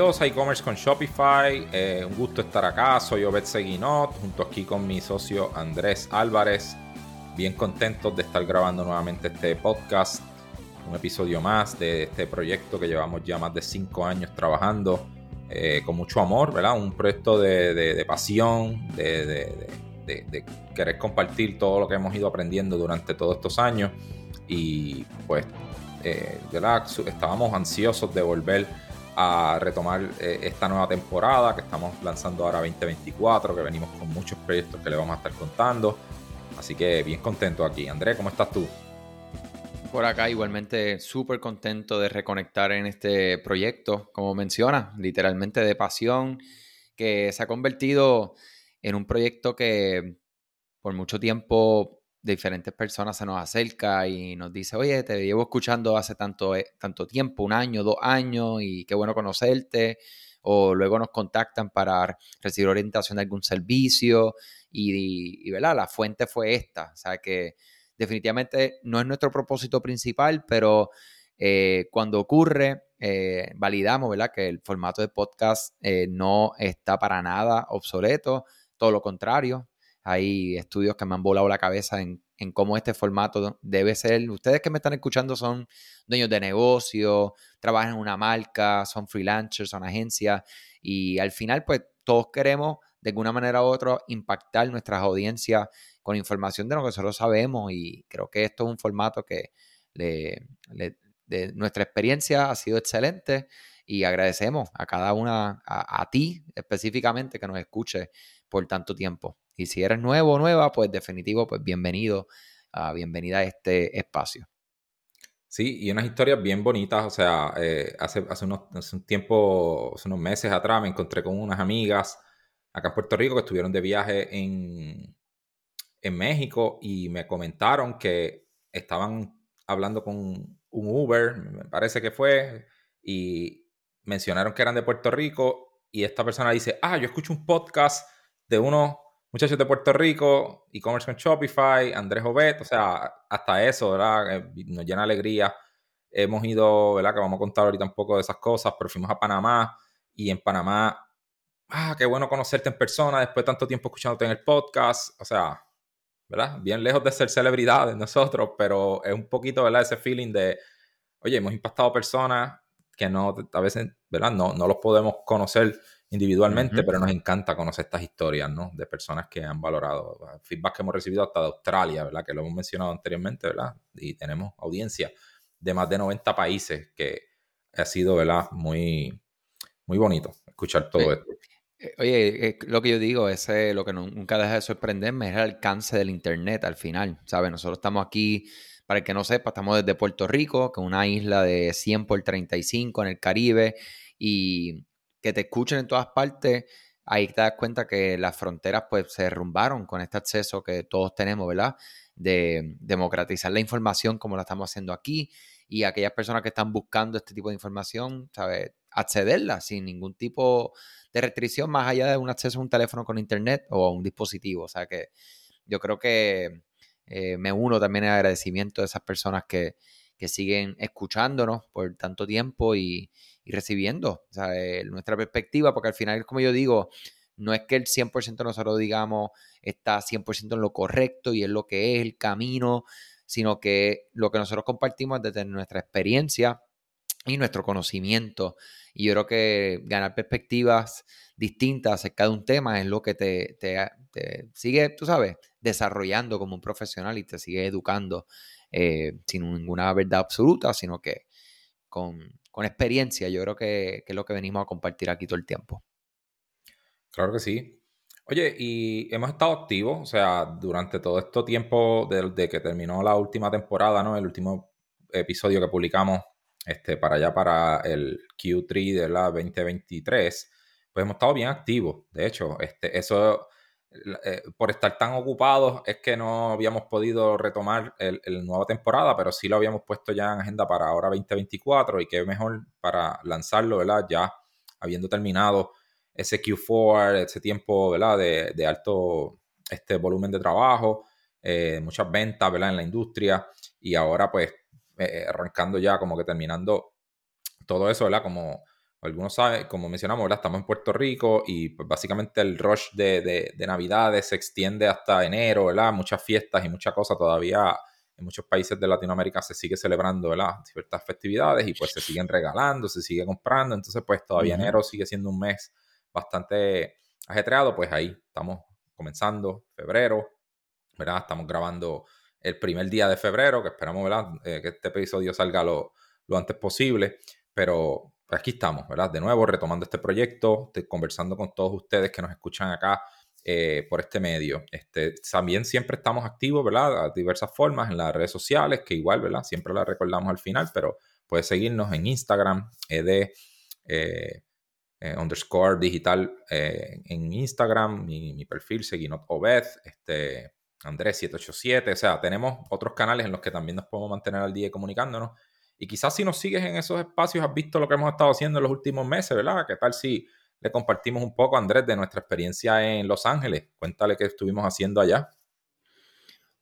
bienvenidos a e-commerce con Shopify. Eh, un gusto estar acá. Soy Obed Seguinot, junto aquí con mi socio Andrés Álvarez. Bien contentos de estar grabando nuevamente este podcast. Un episodio más de este proyecto que llevamos ya más de cinco años trabajando eh, con mucho amor, ¿verdad? Un proyecto de, pasión, de, querer compartir todo lo que hemos ido aprendiendo durante todos estos años. Y pues, eh. Estábamos ansiosos de volver a retomar eh, esta nueva temporada que estamos lanzando ahora 2024, que venimos con muchos proyectos que le vamos a estar contando. Así que bien contento aquí. André, ¿cómo estás tú? Por acá igualmente súper contento de reconectar en este proyecto, como menciona, literalmente de pasión, que se ha convertido en un proyecto que por mucho tiempo diferentes personas se nos acerca y nos dice, oye, te llevo escuchando hace tanto, eh, tanto tiempo, un año, dos años, y qué bueno conocerte. O luego nos contactan para recibir orientación de algún servicio y, y, ¿verdad? La fuente fue esta. O sea que definitivamente no es nuestro propósito principal, pero eh, cuando ocurre, eh, validamos, ¿verdad? Que el formato de podcast no está para nada obsoleto, todo lo contrario, hay estudios que me han volado la cabeza en, cómo este formato debe ser. Ustedes que me están escuchando son dueños de negocio, trabajan en una marca, son freelancers, son agencias y al final pues todos queremos de alguna manera u otra impactar nuestras audiencias con información de lo que nosotros sabemos y creo que esto es un formato que de nuestra experiencia ha sido excelente y agradecemos a cada una, a ti específicamente que nos escuche por tanto tiempo. Y si eres nuevo o nueva, pues definitivo, pues bienvenido, uh, bienvenida a este espacio. Sí, y unas historias bien bonitas, o sea, eh, hace, hace, unos, tiempo, hace unos meses atrás me encontré con unas amigas acá en Puerto Rico que estuvieron de viaje en, en México y me comentaron que estaban hablando con un Uber, me parece que fue, y mencionaron que eran de Puerto Rico y esta persona dice, ah, yo escucho un podcast de unos muchachos de Puerto Rico, e-commerce con Shopify, Andrés Obet, o sea, hasta eso, ¿verdad? Eh, nos llena alegría. Hemos ido, ¿verdad? Que vamos a contar ahorita un poco de esas cosas, pero fuimos a Panamá y en Panamá, ah, qué bueno conocerte en persona después de tanto tiempo escuchándote en el podcast, o sea, ¿verdad? Bien lejos de ser celebridades nosotros, pero es un poquito, ¿verdad? Ese feeling de, oye, hemos impactado personas que no, a veces, ¿verdad? No, no los podemos conocer individualmente, pero nos encanta conocer estas historias, ¿no? De personas que han valorado. Feedback que hemos recibido hasta de Australia, ¿verdad? Que lo hemos mencionado anteriormente, ¿verdad? Y tenemos audiencia de más de 90 países que ha sido, ¿verdad? Muy, muy bonito escuchar todo esto. Eh, oye, eh, lo que yo digo, ese, lo que nunca deja de sorprenderme es el alcance del Internet al final, ¿sabes? Nosotros estamos aquí, para el que no sepa, estamos desde Puerto Rico, que es una isla de 100 por 35 en el Caribe, y que te escuchen en todas partes, ahí te das cuenta que las fronteras pues se derrumbaron con este acceso que todos tenemos, ¿verdad? De democratizar la información como la estamos haciendo aquí y aquellas personas que están buscando este tipo de información, ¿sabes? Accederla sin ningún tipo de restricción más allá de un acceso a un teléfono con internet o a un dispositivo. O sea que yo creo que eh, me uno también al agradecimiento de esas personas que, que siguen escuchándonos por tanto tiempo y, recibiendo nuestra perspectiva, porque al final, como yo digo, no es que el 100% de nosotros digamos está 100% en lo correcto y es lo que es el camino, sino que lo que nosotros compartimos desde nuestra experiencia y nuestro conocimiento. Y yo creo que ganar perspectivas distintas acerca de un tema es lo que te, te sigue, tú sabes, desarrollando como un profesional y te sigue educando eh, sin ninguna verdad absoluta, sino que con, experiencia. Yo creo que, es lo que venimos a compartir aquí todo el tiempo. Claro que sí. Oye, y hemos estado activos, o sea, durante todo este tiempo desde que terminó la última temporada, ¿no? El último episodio que publicamos este, para allá, para el Q3 de la 2023, pues hemos estado bien activos. De hecho, este, eso eh, por estar tan ocupados es que no habíamos podido retomar el, nueva temporada, pero sí lo habíamos puesto ya en agenda para ahora 2024 y qué mejor para lanzarlo, ¿verdad? Ya habiendo terminado ese Q4, ese tiempo, ¿verdad? De, alto este volumen de trabajo, eh, muchas ventas, ¿verdad? En la industria y ahora pues eh, arrancando ya como que terminando todo eso, ¿verdad? Como algunos saben, como mencionamos, ¿verdad? estamos en Puerto Rico y pues, básicamente el rush de, de, Navidades se extiende hasta enero, ¿verdad? Muchas fiestas y muchas cosas todavía en muchos países de Latinoamérica se sigue celebrando, ¿verdad? Ciertas festividades y pues se siguen regalando, se sigue comprando, entonces pues todavía enero sigue siendo un mes bastante ajetreado, pues ahí estamos comenzando, febrero, ¿verdad? Estamos grabando el primer día de febrero, que esperamos, ¿verdad? Eh, que este episodio salga lo, lo antes posible, pero aquí estamos, ¿verdad? De nuevo, retomando este proyecto, conversando con todos ustedes que nos escuchan acá eh, por este medio. Este, también siempre estamos activos, ¿verdad? A diversas formas en las redes sociales, que igual, ¿verdad? Siempre las recordamos al final, pero puedes seguirnos en Instagram, de eh, eh, underscore digital en Instagram, mi, perfil, Seguinot Obed, este, Andrés 787, o sea, tenemos otros canales en los que también nos podemos mantener al día comunicándonos. Y quizás si nos sigues en esos espacios has visto lo que hemos estado haciendo en los últimos meses, ¿verdad? ¿Qué tal si le compartimos un poco, Andrés, de nuestra experiencia en Los Ángeles? Cuéntale qué estuvimos haciendo allá.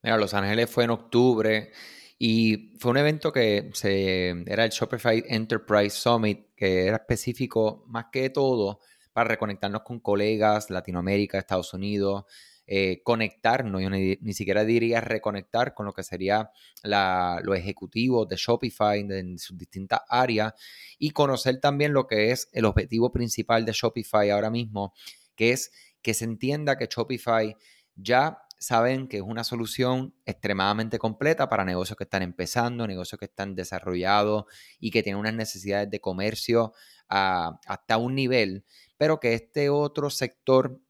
Mira, Los Ángeles fue en octubre y fue un evento que se, era el Shopify Enterprise Summit, que era específico más que todo para reconectarnos con colegas, Latinoamérica, Estados Unidos, eh, conectarnos, yo ni, siquiera diría reconectar con lo que sería la, los ejecutivos de Shopify en sus distintas áreas y conocer también lo que es el objetivo principal de Shopify ahora mismo, que es que se entienda que Shopify ya saben que es una solución extremadamente completa para negocios que están empezando, negocios que están desarrollados y que tienen unas necesidades de comercio hasta un nivel pero que este otro sector,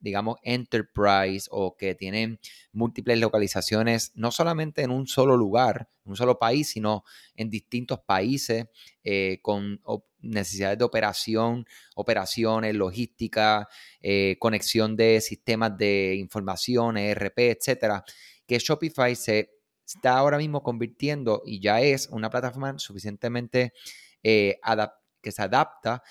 Digamos, enterprise o que tiene múltiples localizaciones, no solamente en un solo lugar, en un solo país, sino en distintos países eh, con necesidades de operación, operaciones, logística, eh, conexión de sistemas de información, ERP, etcétera, que Shopify se está ahora mismo convirtiendo y ya es una plataforma suficientemente eh, que se adapta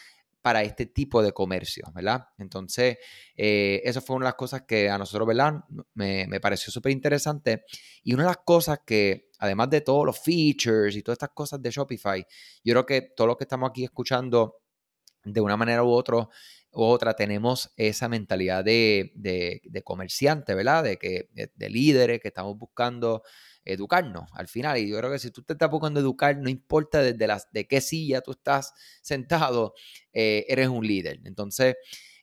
para este tipo de comercio, ¿verdad? Entonces, eh, eso fue una de las cosas que a nosotros, ¿verdad? Me, pareció súper interesante. Y una de las cosas que, además de todos los features y todas estas cosas de Shopify, yo creo que todos los que estamos aquí escuchando, de una manera u, otro, u otra, tenemos esa mentalidad de, de, comerciante, ¿verdad? De, que, de líderes que estamos buscando educarnos al final. Y yo creo que si tú te estás buscando educar, no importa desde las, de qué silla tú estás sentado, eh, eres un líder. Entonces,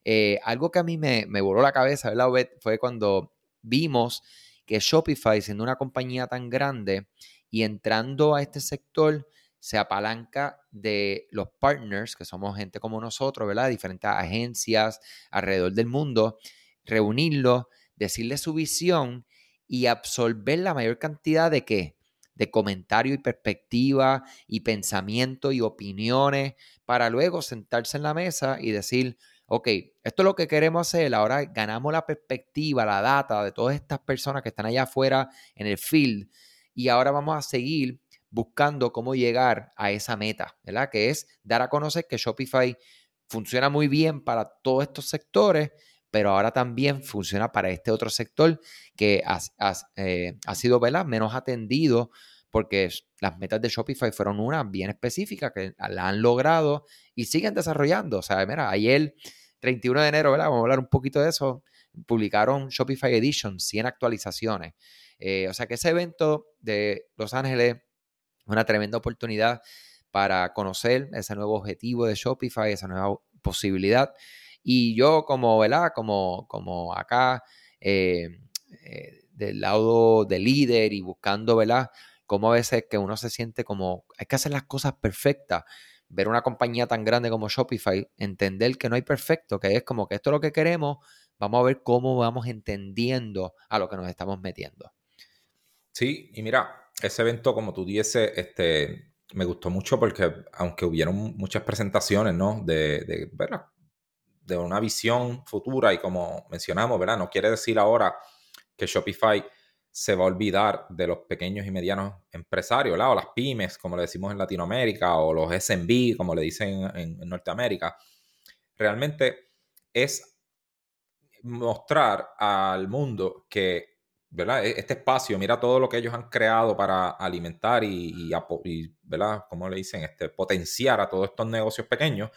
eh, algo que a mí me, me voló la cabeza, ¿verdad, Fue cuando vimos que Shopify, siendo una compañía tan grande y entrando a este sector, se apalanca de los partners, que somos gente como nosotros, ¿verdad? Diferentes agencias alrededor del mundo, reunirlos, decirles su visión y absorber la mayor cantidad de qué? De comentario y perspectiva y pensamiento y opiniones para luego sentarse en la mesa y decir, ok, esto es lo que queremos hacer, ahora ganamos la perspectiva, la data de todas estas personas que están allá afuera en el field y ahora vamos a seguir buscando cómo llegar a esa meta, ¿verdad? Que es dar a conocer que Shopify funciona muy bien para todos estos sectores pero ahora también funciona para este otro sector que eh, ha, sido menos atendido porque las metas de Shopify fueron unas bien específicas que la han logrado y siguen desarrollando. O sea, mira, ayer, 31 de enero, ¿verdad? Vamos a hablar un poquito de eso. Publicaron Shopify Edition, 100 actualizaciones. Eh, o sea que ese evento de Los Ángeles es una tremenda oportunidad para conocer ese nuevo objetivo de Shopify, esa nueva posibilidad. Y yo como, ¿verdad? Como, como acá, eh, eh, del lado de líder y buscando, ¿verdad? Como a veces que uno se siente como, hay que hacer las cosas perfectas. Ver una compañía tan grande como Shopify, entender que no hay perfecto, que es como que esto es lo que queremos, vamos a ver cómo vamos entendiendo a lo que nos estamos metiendo. Sí, y mira, ese evento, como tú dices, este, me gustó mucho porque aunque hubieron muchas presentaciones, ¿no? De, de de una visión futura y como mencionamos, ¿verdad? No quiere decir ahora que Shopify se va a olvidar de los pequeños y medianos empresarios, ¿verdad? O las pymes, como le decimos en Latinoamérica, o los SMB, como le dicen en, Norteamérica. Realmente es mostrar al mundo que ¿verdad? E, este espacio, mira todo lo que ellos han creado para alimentar y, y, ¿verdad? ¿Cómo le dicen? Este, potenciar a todos estos negocios pequeños.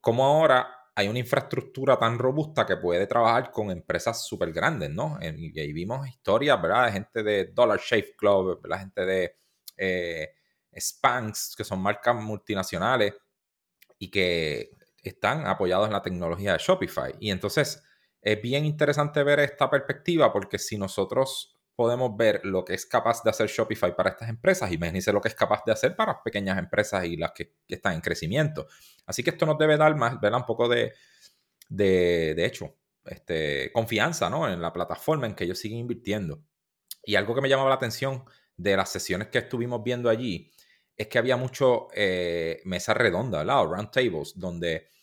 Como ahora hay una infraestructura tan robusta que puede trabajar con empresas súper grandes, ¿no? Y ahí vimos historias, ¿verdad? De gente de Dollar Shave Club, la gente de eh, Spanx, que son marcas multinacionales y que están apoyados en la tecnología de Shopify. Y entonces es bien interesante ver esta perspectiva porque si nosotros podemos ver lo que es capaz de hacer Shopify para estas empresas, imagínense lo que es capaz de hacer para pequeñas empresas y las que, están en crecimiento. Así que esto nos debe dar más, ¿verdad? Un poco de, de, hecho, este, confianza, ¿no? En la plataforma en que ellos siguen invirtiendo. Y algo que me llamaba la atención de las sesiones que estuvimos viendo allí es que había mucho eh, mesa redonda, ¿verdad? Round tables, donde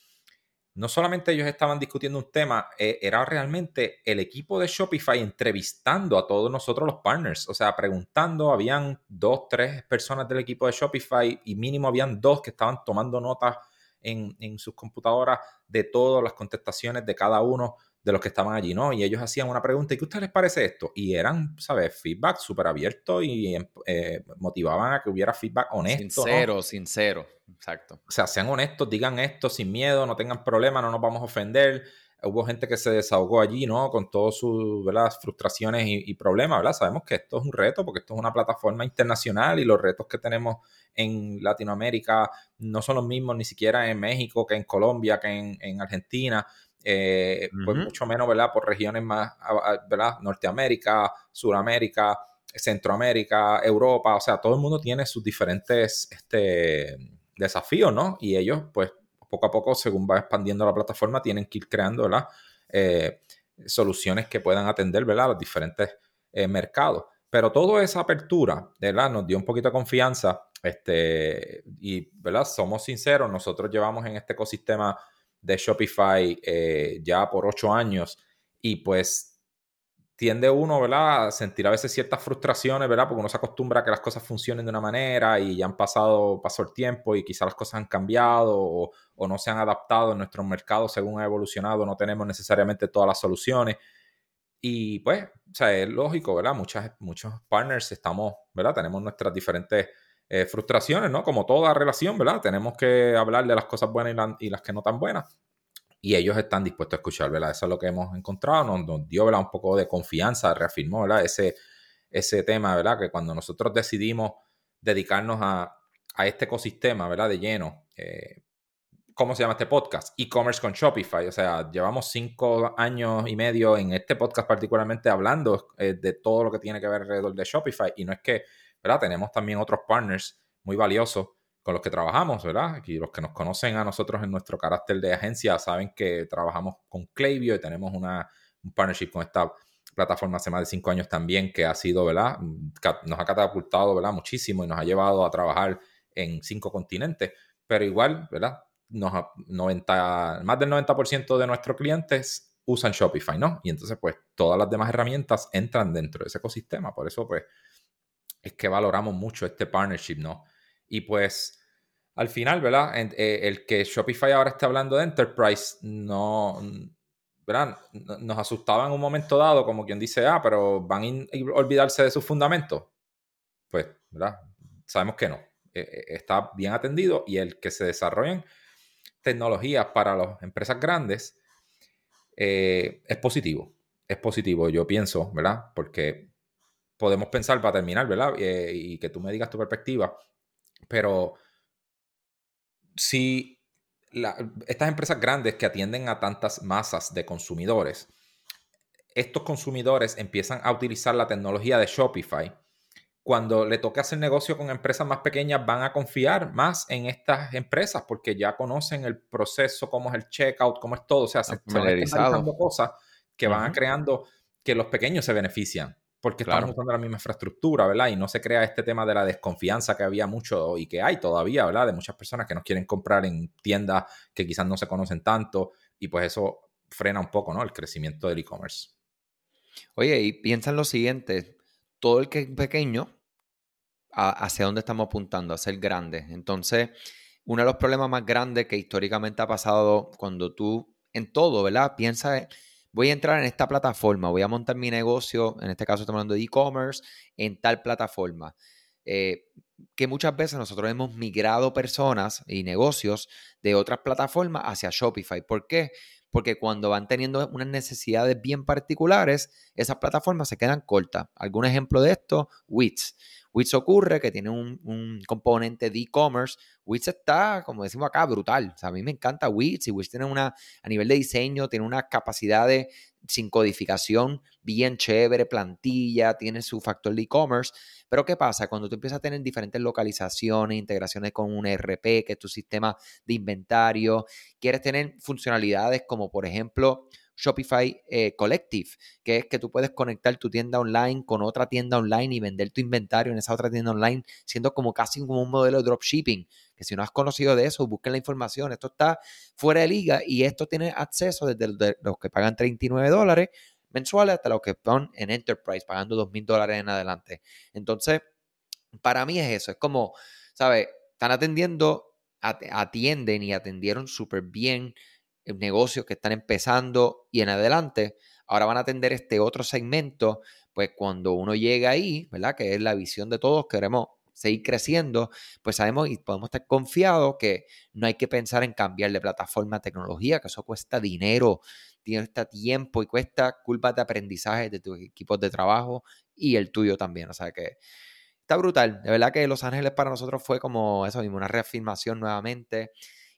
no solamente ellos estaban discutiendo un tema, eh, era realmente el equipo de Shopify entrevistando a todos nosotros los partners, o sea, preguntando, habían dos, tres personas del equipo de Shopify y mínimo habían dos que estaban tomando notas en, en sus computadoras de todas las contestaciones de cada uno de los que estaban allí, ¿no? Y ellos hacían una pregunta, ¿y qué a ustedes les parece esto? Y eran, ¿sabes? Feedback súper abierto y eh, motivaban a que hubiera feedback honesto. Sincero, sincero, exacto. O sea, sean honestos, digan esto sin miedo, no tengan problema, no nos vamos a ofender. Hubo gente que se desahogó allí, ¿no? Con todas sus frustraciones y, problemas, ¿verdad? Sabemos que esto es un reto porque esto es una plataforma internacional y los retos que tenemos en Latinoamérica no son los mismos ni siquiera en México, que en Colombia, que en, en Argentina eh, pues mucho menos, ¿verdad? Por regiones más, ¿verdad? Norteamérica, Suramérica, Centroamérica, Europa, o sea, todo el mundo tiene sus diferentes este, desafíos, ¿no? Y ellos, pues, poco a poco, según va expandiendo la plataforma, tienen que ir creando, ¿verdad? Eh, soluciones que puedan atender, ¿verdad? Los diferentes eh, mercados. Pero toda esa apertura, ¿verdad? Nos dio un poquito de confianza, este, y, ¿verdad? Somos sinceros, nosotros llevamos en este ecosistema de Shopify eh, ya por ocho años y pues tiende uno, ¿verdad? A sentir a veces ciertas frustraciones, ¿verdad? Porque uno se acostumbra a que las cosas funcionen de una manera y ya han pasado, pasó el tiempo y quizás las cosas han cambiado o, no se han adaptado en nuestro mercado según ha evolucionado, no tenemos necesariamente todas las soluciones. Y pues, o sea, es lógico, ¿verdad? Muchas, muchos partners estamos, ¿verdad? Tenemos nuestras diferentes eh, frustraciones, ¿no? Como toda relación, ¿verdad? Tenemos que hablar de las cosas buenas y, las que no tan buenas. Y ellos están dispuestos a escuchar, ¿verdad? Eso es lo que hemos encontrado, nos, dio, ¿verdad? Un poco de confianza, reafirmó, ¿verdad? Ese, ese tema, ¿verdad? Que cuando nosotros decidimos dedicarnos a, este ecosistema, ¿verdad? De lleno, eh, ¿cómo se llama este podcast? E-commerce con Shopify. O sea, llevamos cinco años y medio en este podcast particularmente hablando eh, de todo lo que tiene que ver alrededor de Shopify. Y no es que ¿verdad? Tenemos también otros partners muy valiosos con los que trabajamos, ¿verdad? Y los que nos conocen a nosotros en nuestro carácter de agencia saben que trabajamos con Klaviyo y tenemos una, un partnership con esta plataforma hace más de cinco años también que ha sido, ¿verdad? Nos ha catapultado, ¿verdad? Muchísimo y nos ha llevado a trabajar en cinco continentes, pero igual, ¿verdad? Nos, 90, más del 90% de nuestros clientes usan Shopify, ¿no? Y entonces, pues, todas las demás herramientas entran dentro de ese ecosistema. Por eso, pues, es que valoramos mucho este partnership, ¿no? Y pues al final, ¿verdad? Eh, el que Shopify ahora esté hablando de enterprise, no, ¿verdad? Nos asustaba en un momento dado, como quien dice, ah, pero van a olvidarse de sus fundamentos. Pues, ¿verdad? Sabemos que no. E, e, está bien atendido y el que se desarrollen tecnologías para las empresas grandes eh, es positivo. Es positivo, yo pienso, ¿verdad? Porque podemos pensar para terminar, ¿verdad? Eh, y que tú me digas tu perspectiva, pero si estas empresas grandes que atienden a tantas masas de consumidores, estos consumidores empiezan a utilizar la tecnología de Shopify, cuando le toque hacer negocio con empresas más pequeñas, van a confiar más en estas empresas porque ya conocen el proceso, cómo es el checkout, cómo es todo. O sea, se, van cosas que van creando que los pequeños se benefician porque estamos usando la misma infraestructura, ¿verdad? Y no se crea este tema de la desconfianza que había mucho y que hay todavía, ¿verdad? De muchas personas que nos quieren comprar en tiendas que quizás no se conocen tanto y pues eso frena un poco, ¿no? El crecimiento del e-commerce. Oye, y piensa en lo siguiente, todo el que es pequeño, ¿hacia dónde estamos apuntando? A ser grande. Entonces, uno de los problemas más grandes que históricamente ha pasado cuando tú, en todo, ¿verdad? Piensa voy a entrar en esta plataforma, voy a montar mi negocio, en este caso estamos hablando de e-commerce, en tal plataforma. Eh, que muchas veces nosotros hemos migrado personas y negocios de otras plataformas hacia Shopify. ¿Por qué? Porque cuando van teniendo unas necesidades bien particulares, esas plataformas se quedan cortas. Algún ejemplo de esto, Wix. Wix ocurre que tiene un, componente de e-commerce. Wix está, como decimos acá, brutal. O sea, a mí me encanta Wix y Wix tiene una, a nivel de diseño, tiene unas capacidades sin codificación bien chévere, plantilla, tiene su factor de e-commerce. Pero ¿qué pasa? Cuando tú empiezas a tener diferentes localizaciones, integraciones con un ERP, que es tu sistema de inventario, quieres tener funcionalidades como por ejemplo Shopify eh, Collective, que es que tú puedes conectar tu tienda online con otra tienda online y vender tu inventario en esa otra tienda online, siendo como casi como un modelo de dropshipping. Que si no has conocido de eso, busquen la información. Esto está fuera de liga y esto tiene acceso desde los que pagan 39 dólares mensuales hasta los que están en Enterprise, pagando 2 mil dólares en adelante. Entonces, para mí es eso. Es como, ¿sabes? Están atendiendo, atienden y atendieron súper bien negocios que están empezando y en adelante, ahora van a atender este otro segmento, pues cuando uno llega ahí, ¿verdad? Que es la visión de todos, queremos seguir creciendo, pues sabemos y podemos estar confiados que no hay que pensar en cambiar de plataforma a tecnología, que eso cuesta dinero, este tiempo y cuesta culpas de aprendizaje de tus equipos de trabajo y el tuyo también. O sea que está brutal. De verdad que Los Ángeles para nosotros fue como eso mismo, una reafirmación nuevamente.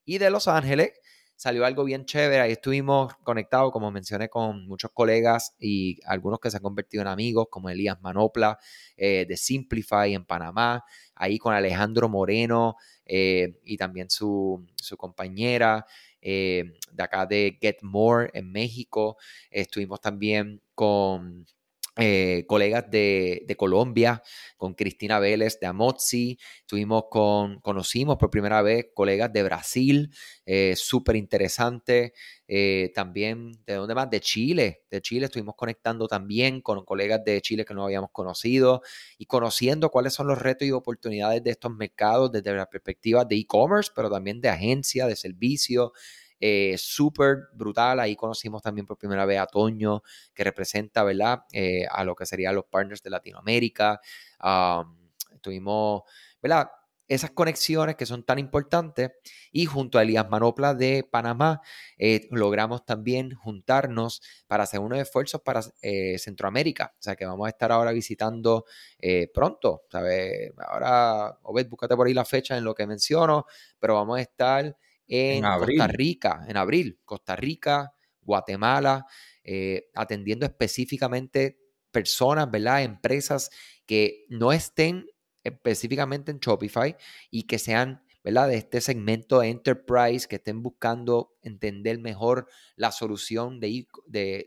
Y de Los Ángeles salió algo bien chévere. Ahí estuvimos conectados, como mencioné, con muchos colegas y algunos que se han convertido en amigos, como Elías Manopla eh, de Simplify en Panamá, ahí con Alejandro Moreno eh, y también su, compañera. Eh, de acá de Get More en México. Estuvimos también con eh, colegas de, Colombia, con Cristina Vélez de Amozzi, estuvimos con, conocimos por primera vez colegas de Brasil, eh, súper interesante, eh, también, ¿de dónde más? De Chile, de Chile estuvimos conectando también con colegas de Chile que no habíamos conocido y conociendo cuáles son los retos y oportunidades de estos mercados desde la perspectiva de e-commerce, pero también de agencia, de servicio, eh, súper brutal. Ahí conocimos también por primera vez a Toño, que representa, ¿verdad? Eh, a lo que serían los partners de Latinoamérica. tuvimos, ¿verdad? Esas conexiones que son tan importantes y junto a Elías Manopla de Panamá eh, logramos también juntarnos para hacer unos esfuerzos para Centroamérica. O sea que vamos a estar ahora visitando pronto. Ahora, Obed, búscate por ahí la fecha en lo que menciono, pero vamos a estar en, Costa Rica, en abril, Costa Rica, Guatemala, eh, atendiendo específicamente personas, ¿verdad? Empresas que no estén específicamente en Shopify y que sean ¿verdad? De este segmento de enterprise que estén buscando entender mejor la solución de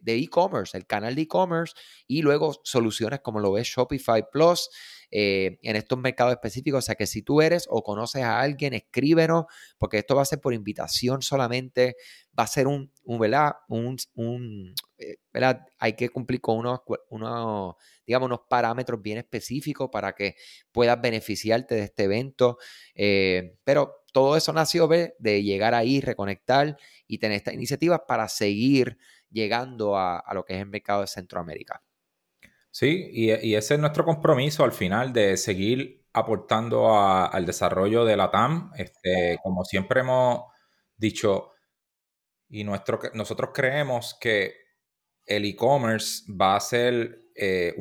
e-commerce, el canal de e-commerce y luego soluciones como lo ves Shopify Plus eh, en estos mercados específicos. O sea que si tú eres o conoces a alguien, escríbenos, porque esto va a ser por invitación solamente, va a ser un, un ¿verdad? Un, un eh, ¿verdad? Hay que cumplir con unos, unos, digamos, unos parámetros bien específicos para que puedas beneficiarte de este evento. Eh, pero todo eso nació de llegar ahí, reconectar y tener estas iniciativas para seguir llegando a, a lo que es el mercado de Centroamérica. Sí, y, ese es nuestro compromiso al final de seguir aportando al desarrollo de la TAM. Este, como siempre hemos dicho, y nuestro, nosotros creemos que el e-commerce va a ser eh,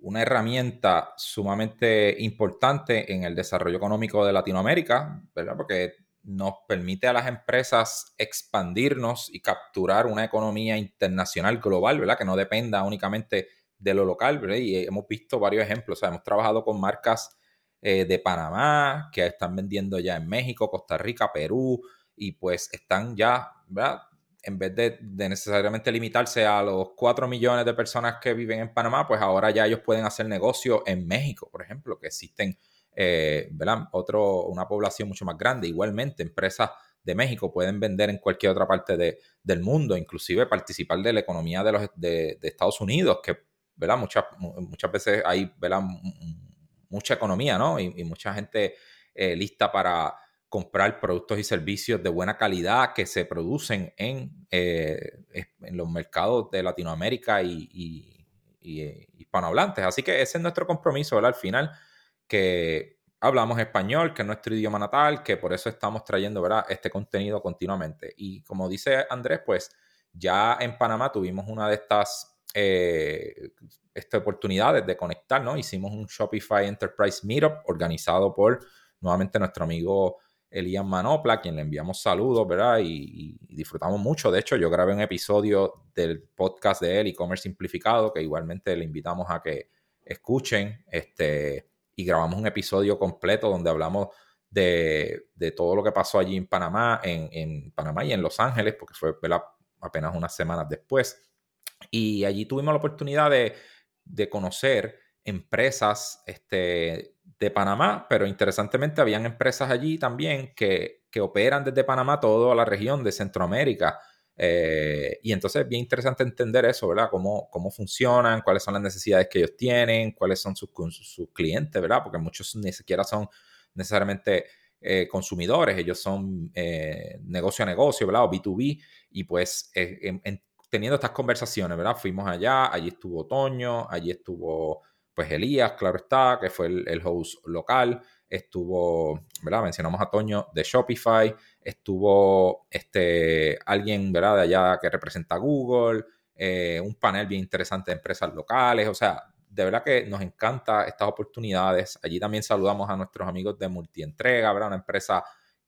una herramienta sumamente importante en el desarrollo económico de Latinoamérica, ¿verdad? Porque nos permite a las empresas expandirnos y capturar una economía internacional global, ¿verdad? Que no dependa únicamente de lo local, ¿verdad? Y hemos visto varios ejemplos, o sea, hemos trabajado con marcas eh, de Panamá que están vendiendo ya en México, Costa Rica, Perú, y pues están ya, ¿verdad? En vez de, necesariamente limitarse a los 4 millones de personas que viven en Panamá, pues ahora ya ellos pueden hacer negocio en México, por ejemplo, que existen, eh, ¿verdad? Otro, una población mucho más grande. Igualmente, empresas de México pueden vender en cualquier otra parte del mundo, inclusive participar de la economía de, los, de, de Estados Unidos, que ¿verdad? Muchas, muchas veces hay, ¿verdad? Mucha economía, ¿no? Y, mucha gente eh, lista para, comprar productos y servicios de buena calidad que se producen en, eh, en los mercados de Latinoamérica y, y, hispanohablantes. Así que ese es nuestro compromiso, ¿verdad? Al final, que hablamos español, que es nuestro idioma natal, que por eso estamos trayendo, ¿verdad? Este contenido continuamente. Y como dice Andrés, pues ya en Panamá tuvimos una de estas eh, esta oportunidades de conectar, ¿no? Hicimos un Shopify Enterprise Meetup organizado por nuevamente nuestro amigo Elian Manopla, quien le enviamos saludos, ¿verdad? Y, disfrutamos mucho. De hecho, yo grabé un episodio del podcast de él, E-Commerce Simplificado, que igualmente le invitamos a que escuchen. Este, y grabamos un episodio completo donde hablamos de, todo lo que pasó allí en Panamá, en, Panamá y en Los Ángeles, porque fue apenas unas semanas después. Y allí tuvimos la oportunidad de, de conocer empresas este, de Panamá, pero interesantemente habían empresas allí también que, que operan desde Panamá toda la región de Centroamérica. Eh, y entonces es bien interesante entender eso, ¿verdad? Cómo, cómo funcionan, cuáles son las necesidades que ellos tienen, cuáles son sus, sus clientes, ¿verdad? Porque muchos ni siquiera son necesariamente eh, consumidores, ellos son eh, negocio a negocio, ¿verdad? O B2B. Y pues teniendo estas conversaciones, ¿verdad? Fuimos allá, allí estuvo Toño, allí estuvo pues Elías, claro está, que fue el, host local, estuvo, ¿verdad? Mencionamos a Toño de Shopify, estuvo este, alguien, ¿verdad? De allá que representa Google, eh, un panel bien interesante de empresas locales, o sea, de verdad que nos encanta estas oportunidades. Allí también saludamos a nuestros amigos de Multientrega, ¿verdad? Una empresa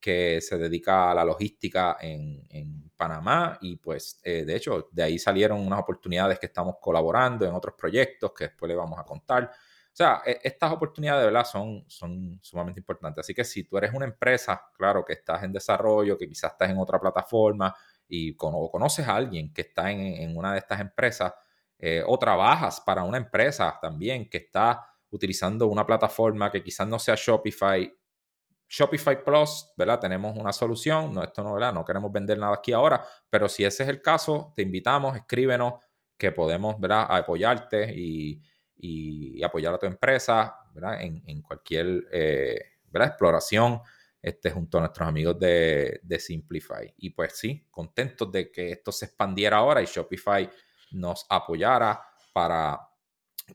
que se dedica a la logística en, Panamá y pues eh, de hecho de ahí salieron unas oportunidades que estamos colaborando en otros proyectos que después les vamos a contar. O sea, e, estas oportunidades de verdad son, son sumamente importantes. Así que si tú eres una empresa, claro, que estás en desarrollo, que quizás estás en otra plataforma y o conoces a alguien que está en, una de estas empresas eh, o trabajas para una empresa también que está utilizando una plataforma que quizás no sea Shopify Shopify Plus, ¿verdad? Tenemos una solución, no, esto no, ¿verdad? No queremos vender nada aquí ahora, pero si ese es el caso, te invitamos, escríbenos que podemos, ¿verdad? apoyarte y, apoyar a tu empresa, ¿verdad? En, cualquier, eh, ¿verdad? Exploración, este, junto a nuestros amigos de, de Simplify. Y pues sí, contentos de que esto se expandiera ahora y Shopify nos apoyara para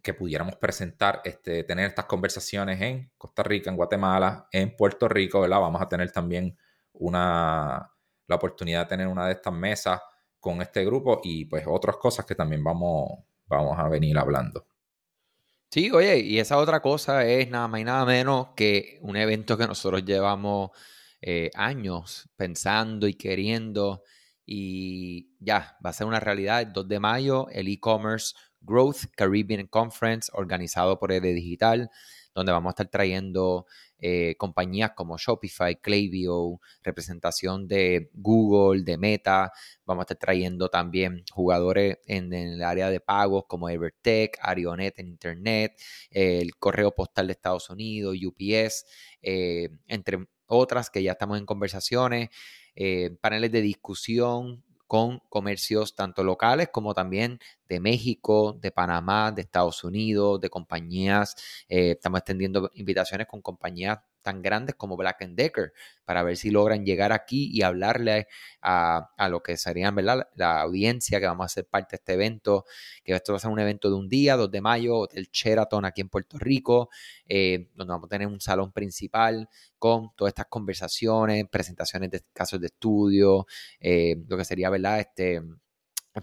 que pudiéramos presentar, este, tener estas conversaciones en Costa Rica, en Guatemala, en Puerto Rico, ¿verdad? Vamos a tener también una, la oportunidad de tener una de estas mesas con este grupo y pues otras cosas que también vamos, vamos a venir hablando. Sí, oye, y esa otra cosa es nada más y nada menos que un evento que nosotros llevamos eh, años pensando y queriendo y ya, va a ser una realidad el 2 de mayo, el e-commerce Growth Caribbean Conference organizado por ED Digital, donde vamos a estar trayendo eh, compañías como Shopify, Klaviyo, representación de Google, de Meta. Vamos a estar trayendo también jugadores en, el área de pagos como Evertech, Arionet en Internet, el correo postal de Estados Unidos, UPS, eh, entre otras que ya estamos en conversaciones, eh, paneles de discusión con comercios tanto locales como también de México, de Panamá, de Estados Unidos, de compañías. Eh, estamos extendiendo invitaciones con compañías tan grandes como Black Decker para ver si logran llegar aquí y hablarle a, lo que serían ¿verdad? la audiencia que vamos a ser parte de este evento, que esto va a ser un evento de un día, 2 de mayo, Hotel Sheraton aquí en Puerto Rico, eh, donde vamos a tener un salón principal con todas estas conversaciones, presentaciones de casos de estudio, eh, lo que sería ¿verdad? Este,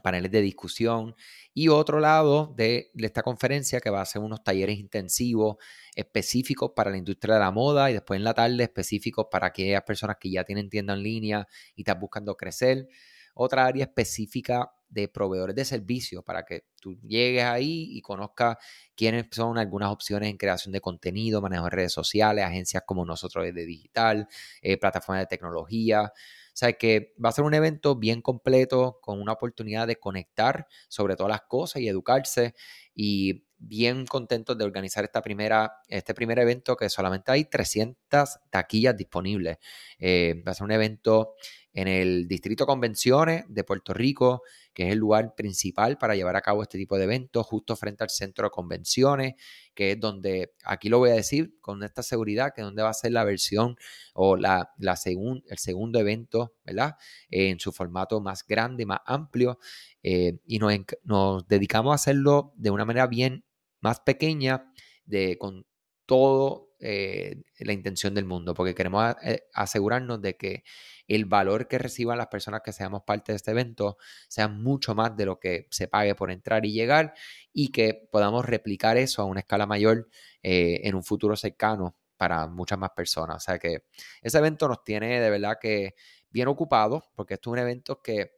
paneles de discusión y otro lado de, esta conferencia que va a ser unos talleres intensivos específicos para la industria de la moda y después en la tarde específicos para aquellas personas que ya tienen tienda en línea y están buscando crecer. Otra área específica de proveedores de servicios para que tú llegues ahí y conozcas quiénes son algunas opciones en creación de contenido, manejo de redes sociales, agencias como nosotros de digital, eh, plataformas de tecnología. Sea que va a ser un evento bien completo, con una oportunidad de conectar sobre todas las cosas y educarse. Y bien contentos de organizar esta primera, este primer evento que solamente hay 300 taquillas disponibles. Eh, va a ser un evento en el Distrito Convenciones de Puerto Rico, que es el lugar principal para llevar a cabo este tipo de eventos, justo frente al Centro de Convenciones, que es donde, aquí lo voy a decir con esta seguridad, que es donde va a ser la versión o la, la el segundo evento, ¿verdad? en su formato más grande, más amplio, eh, y nos, nos dedicamos a hacerlo de una manera bien más pequeña, de, con todo eh, la intención del mundo, porque queremos eh, asegurarnos de que el valor que reciban las personas que seamos parte de este evento sea mucho más de lo que se pague por entrar y llegar y que podamos replicar eso a una escala mayor eh, en un futuro cercano para muchas más personas. O sea que ese evento nos tiene de verdad que bien ocupados, porque esto es un evento que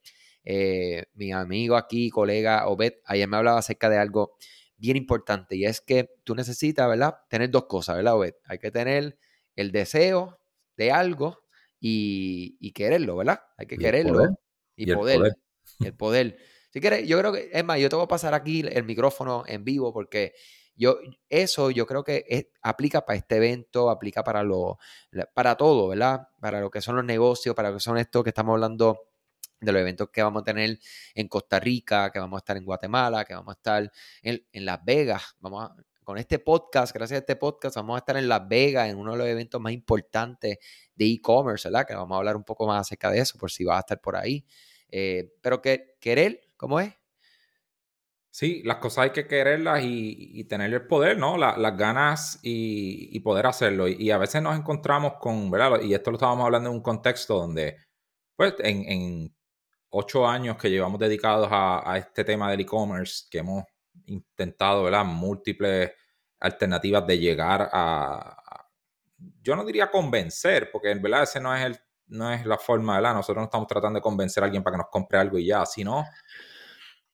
mi amigo aquí, colega Obed, ayer me hablaba acerca de algo bien importante y es que tú necesitas, ¿verdad? Tener dos cosas, ¿verdad, Hay que tener el deseo de algo y, quererlo, ¿verdad? Hay que quererlo y, poder. El poder. Si quieres, yo creo que, es más, yo te voy a pasar aquí el micrófono en vivo porque yo, eso yo creo que aplica para este evento, aplica para lo, para todo, ¿verdad? Para lo que son los negocios, para lo que son estos que estamos hablando de los eventos que vamos a tener en Costa Rica, que vamos a estar en Guatemala, que vamos a estar en, Las Vegas. Vamos con este podcast, gracias a este podcast, vamos a estar en Las Vegas, en uno de los eventos más importantes de e-commerce, ¿verdad? Que vamos a hablar un poco más acerca de eso, por si vas a estar por ahí. Eh, pero que querer, ¿cómo es? Sí, las cosas hay que quererlas y, tener el poder, ¿no? las ganas y, poder hacerlo. Y, a veces nos encontramos con, ¿verdad? Y esto lo estábamos hablando en un contexto donde, pues, en ocho años que llevamos dedicados a, este tema del e-commerce, que hemos intentado, ¿verdad? Múltiples alternativas de llegar a, yo no diría convencer, porque en verdad ese no es el, no es la forma, ¿verdad? Nosotros no estamos tratando de convencer a alguien para que nos compre algo y ya, sino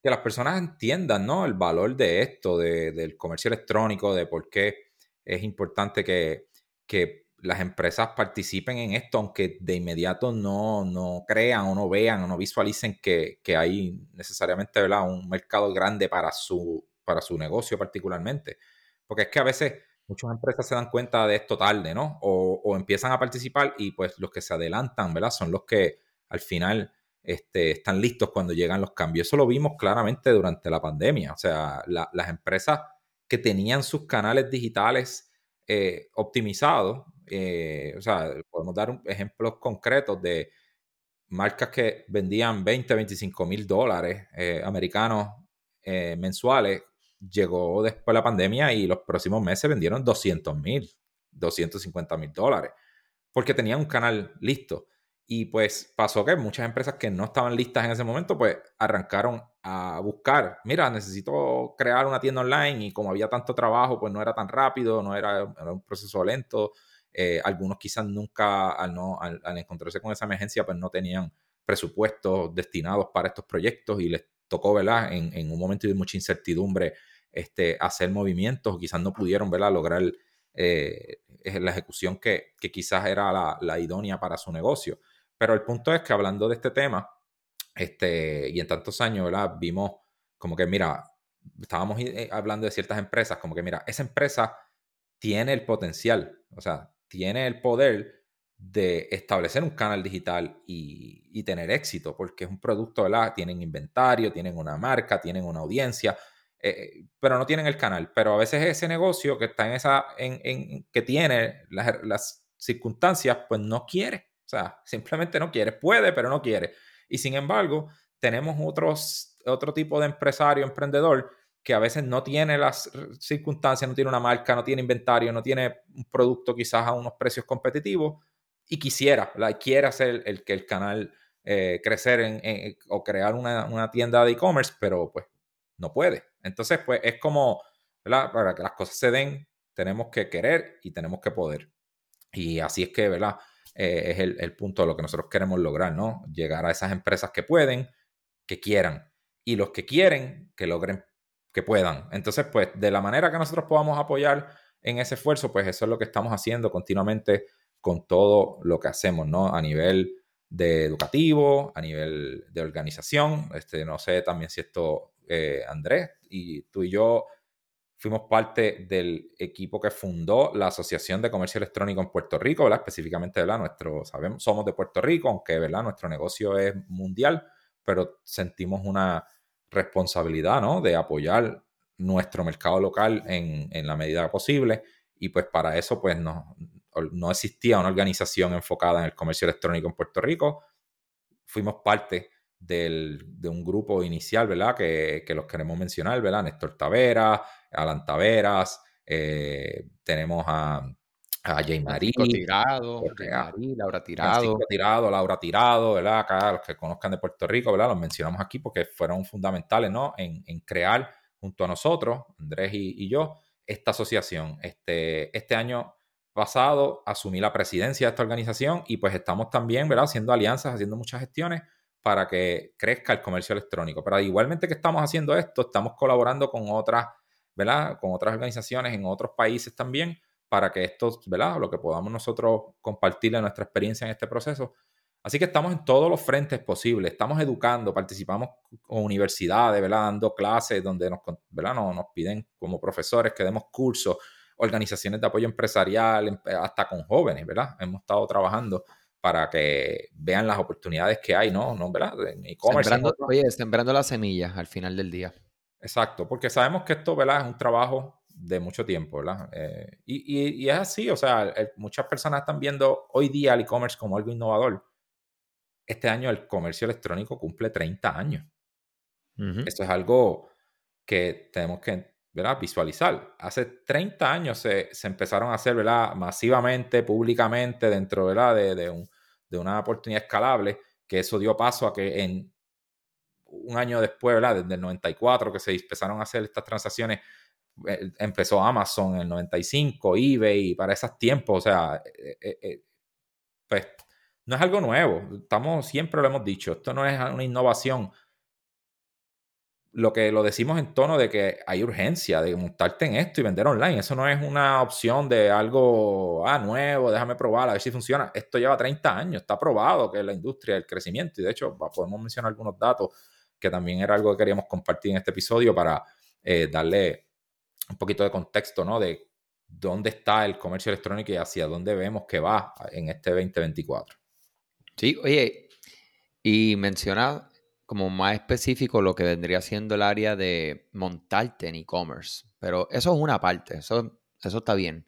que las personas entiendan, ¿no? El valor de esto, del comercio electrónico, de por qué es importante que, que las empresas participen en esto, aunque de inmediato no, no crean o no vean o no visualicen que, hay necesariamente un mercado grande para su, para su negocio particularmente. Porque es que a veces muchas empresas se dan cuenta de esto tarde, ¿no? O, empiezan a participar y pues los que se adelantan, ¿verdad? Son los que al final este, están listos cuando llegan los cambios. Eso lo vimos claramente durante la pandemia. O sea, las empresas que tenían sus canales digitales eh, optimizados eh, o sea, podemos dar ejemplos concretos de marcas que vendían 20, 25 mil dólares eh, americanos eh, mensuales. Llegó después de la pandemia y los próximos meses vendieron 200 mil, 250 mil dólares, porque tenían un canal listo. Y pues pasó que muchas empresas que no estaban listas en ese momento, pues arrancaron a buscar, mira, necesito crear una tienda online y como había tanto trabajo, pues no era tan rápido, no era un proceso lento, eh, algunos quizás nunca, al, no, al, encontrarse con esa emergencia, pues no tenían presupuestos destinados para estos proyectos y les tocó, ¿verdad? En, un momento de mucha incertidumbre, este, hacer movimientos, quizás no pudieron, ¿verdad? Lograr eh, la ejecución que, quizás era la, idónea para su negocio. Pero el punto es que hablando de este tema, este, y en tantos años, ¿verdad? Vimos como que, mira, estábamos eh, hablando de ciertas empresas, como que, mira, esa empresa tiene el potencial, o sea, tiene el poder de establecer un canal digital y, tener éxito, porque es un producto, ¿verdad? Tienen inventario, tienen una marca, tienen una audiencia, eh, pero no tienen el canal. Pero a veces ese negocio que está en esa, en, que tiene las, circunstancias, pues no quiere. O sea, simplemente no quiere. Puede, pero no quiere. Y sin embargo, tenemos otros, otro tipo de empresario, emprendedor, que a veces no tiene las circunstancias, no tiene una marca, no tiene inventario, no tiene un producto quizás a unos precios competitivos y quisiera, la quiere hacer el, que el canal eh, crecer en, o crear una, tienda de e-commerce, pero pues no puede. Entonces, pues es como, ¿verdad? Para que las cosas se den, tenemos que querer y tenemos que poder. Y así es que, ¿verdad? Eh, es el, el punto de lo que nosotros queremos lograr, ¿no? Llegar a esas empresas que pueden, que quieran. Y los que quieren, que logren que puedan. Entonces, pues, de la manera que nosotros podamos apoyar en ese esfuerzo, pues eso es lo que estamos haciendo continuamente con todo lo que hacemos, ¿no? A nivel de educativo, a nivel de organización. Este, no sé también si esto, eh, Andrés, y tú y yo fuimos parte del equipo que fundó la Asociación de Comercio Electrónico en Puerto Rico, ¿verdad? Específicamente, ¿verdad? Nuestro, sabemos, somos de Puerto Rico, aunque, ¿verdad? Nuestro negocio es mundial, pero sentimos una responsabilidad, ¿no? De apoyar nuestro mercado local en, en la medida posible y pues para eso, pues no, no existía una organización enfocada en el comercio electrónico en Puerto Rico. Fuimos parte de un grupo inicial, ¿verdad? Que, los queremos mencionar, ¿verdad? Néstor Taveras, Alan Taveras, eh, tenemos a, a Jay Marí. Tirado, Laura Tirado. Tirado, Laura Tirado, ¿verdad? Acá los que conozcan de Puerto Rico, ¿verdad? Los mencionamos aquí porque fueron fundamentales, ¿no? En, crear junto a nosotros, Andrés y, yo, esta asociación. Este, este año pasado asumí la presidencia de esta organización y pues estamos también, ¿verdad? Haciendo alianzas, haciendo muchas gestiones para que crezca el comercio electrónico. Pero igualmente que estamos haciendo esto, estamos colaborando con otras, ¿verdad? Con otras organizaciones en otros países también para que esto, ¿verdad? Lo que podamos nosotros compartirle nuestra experiencia en este proceso. Así que estamos en todos los frentes posibles, estamos educando, participamos con universidades, ¿verdad? Dando clases donde nos, ¿verdad? nos, nos piden como profesores que demos cursos, organizaciones de apoyo empresarial, hasta con jóvenes, ¿verdad? Hemos estado trabajando para que vean las oportunidades que hay, ¿no? ¿No ¿Verdad? En e-commerce. Sembrando, oye, sembrando las semillas al final del día. Exacto, porque sabemos que esto, ¿verdad? Es un trabajo de mucho tiempo, ¿verdad? Eh, y, es así, o sea, muchas personas están viendo hoy día el e-commerce como algo innovador. Este año el comercio electrónico cumple 30 años. Esto es algo que tenemos que ¿verdad? visualizar. Hace 30 años se, empezaron a hacer ¿verdad? masivamente, públicamente, dentro ¿verdad? De, un, de una oportunidad escalable, que eso dio paso a que en un año después, ¿verdad? desde el 94, que se empezaron a hacer estas transacciones, empezó Amazon en el 95, eBay, para esos tiempos, o sea, eh, eh, pues no es algo nuevo, estamos, siempre lo hemos dicho, esto no es una innovación, lo que lo decimos en tono de que hay urgencia de montarte en esto y vender online. Eso no es una opción de algo ah, nuevo, déjame probar, a ver si funciona. Esto lleva 30 años, está probado que la industria del crecimiento. Y de hecho, podemos mencionar algunos datos que también era algo que queríamos compartir en este episodio para eh, darle un poquito de contexto, ¿no? De dónde está el comercio electrónico y hacia dónde vemos que va en este 2024. Sí, oye, y menciona como más específico lo que vendría siendo el área de montarte en e-commerce. Pero eso es una parte, eso, eso está bien.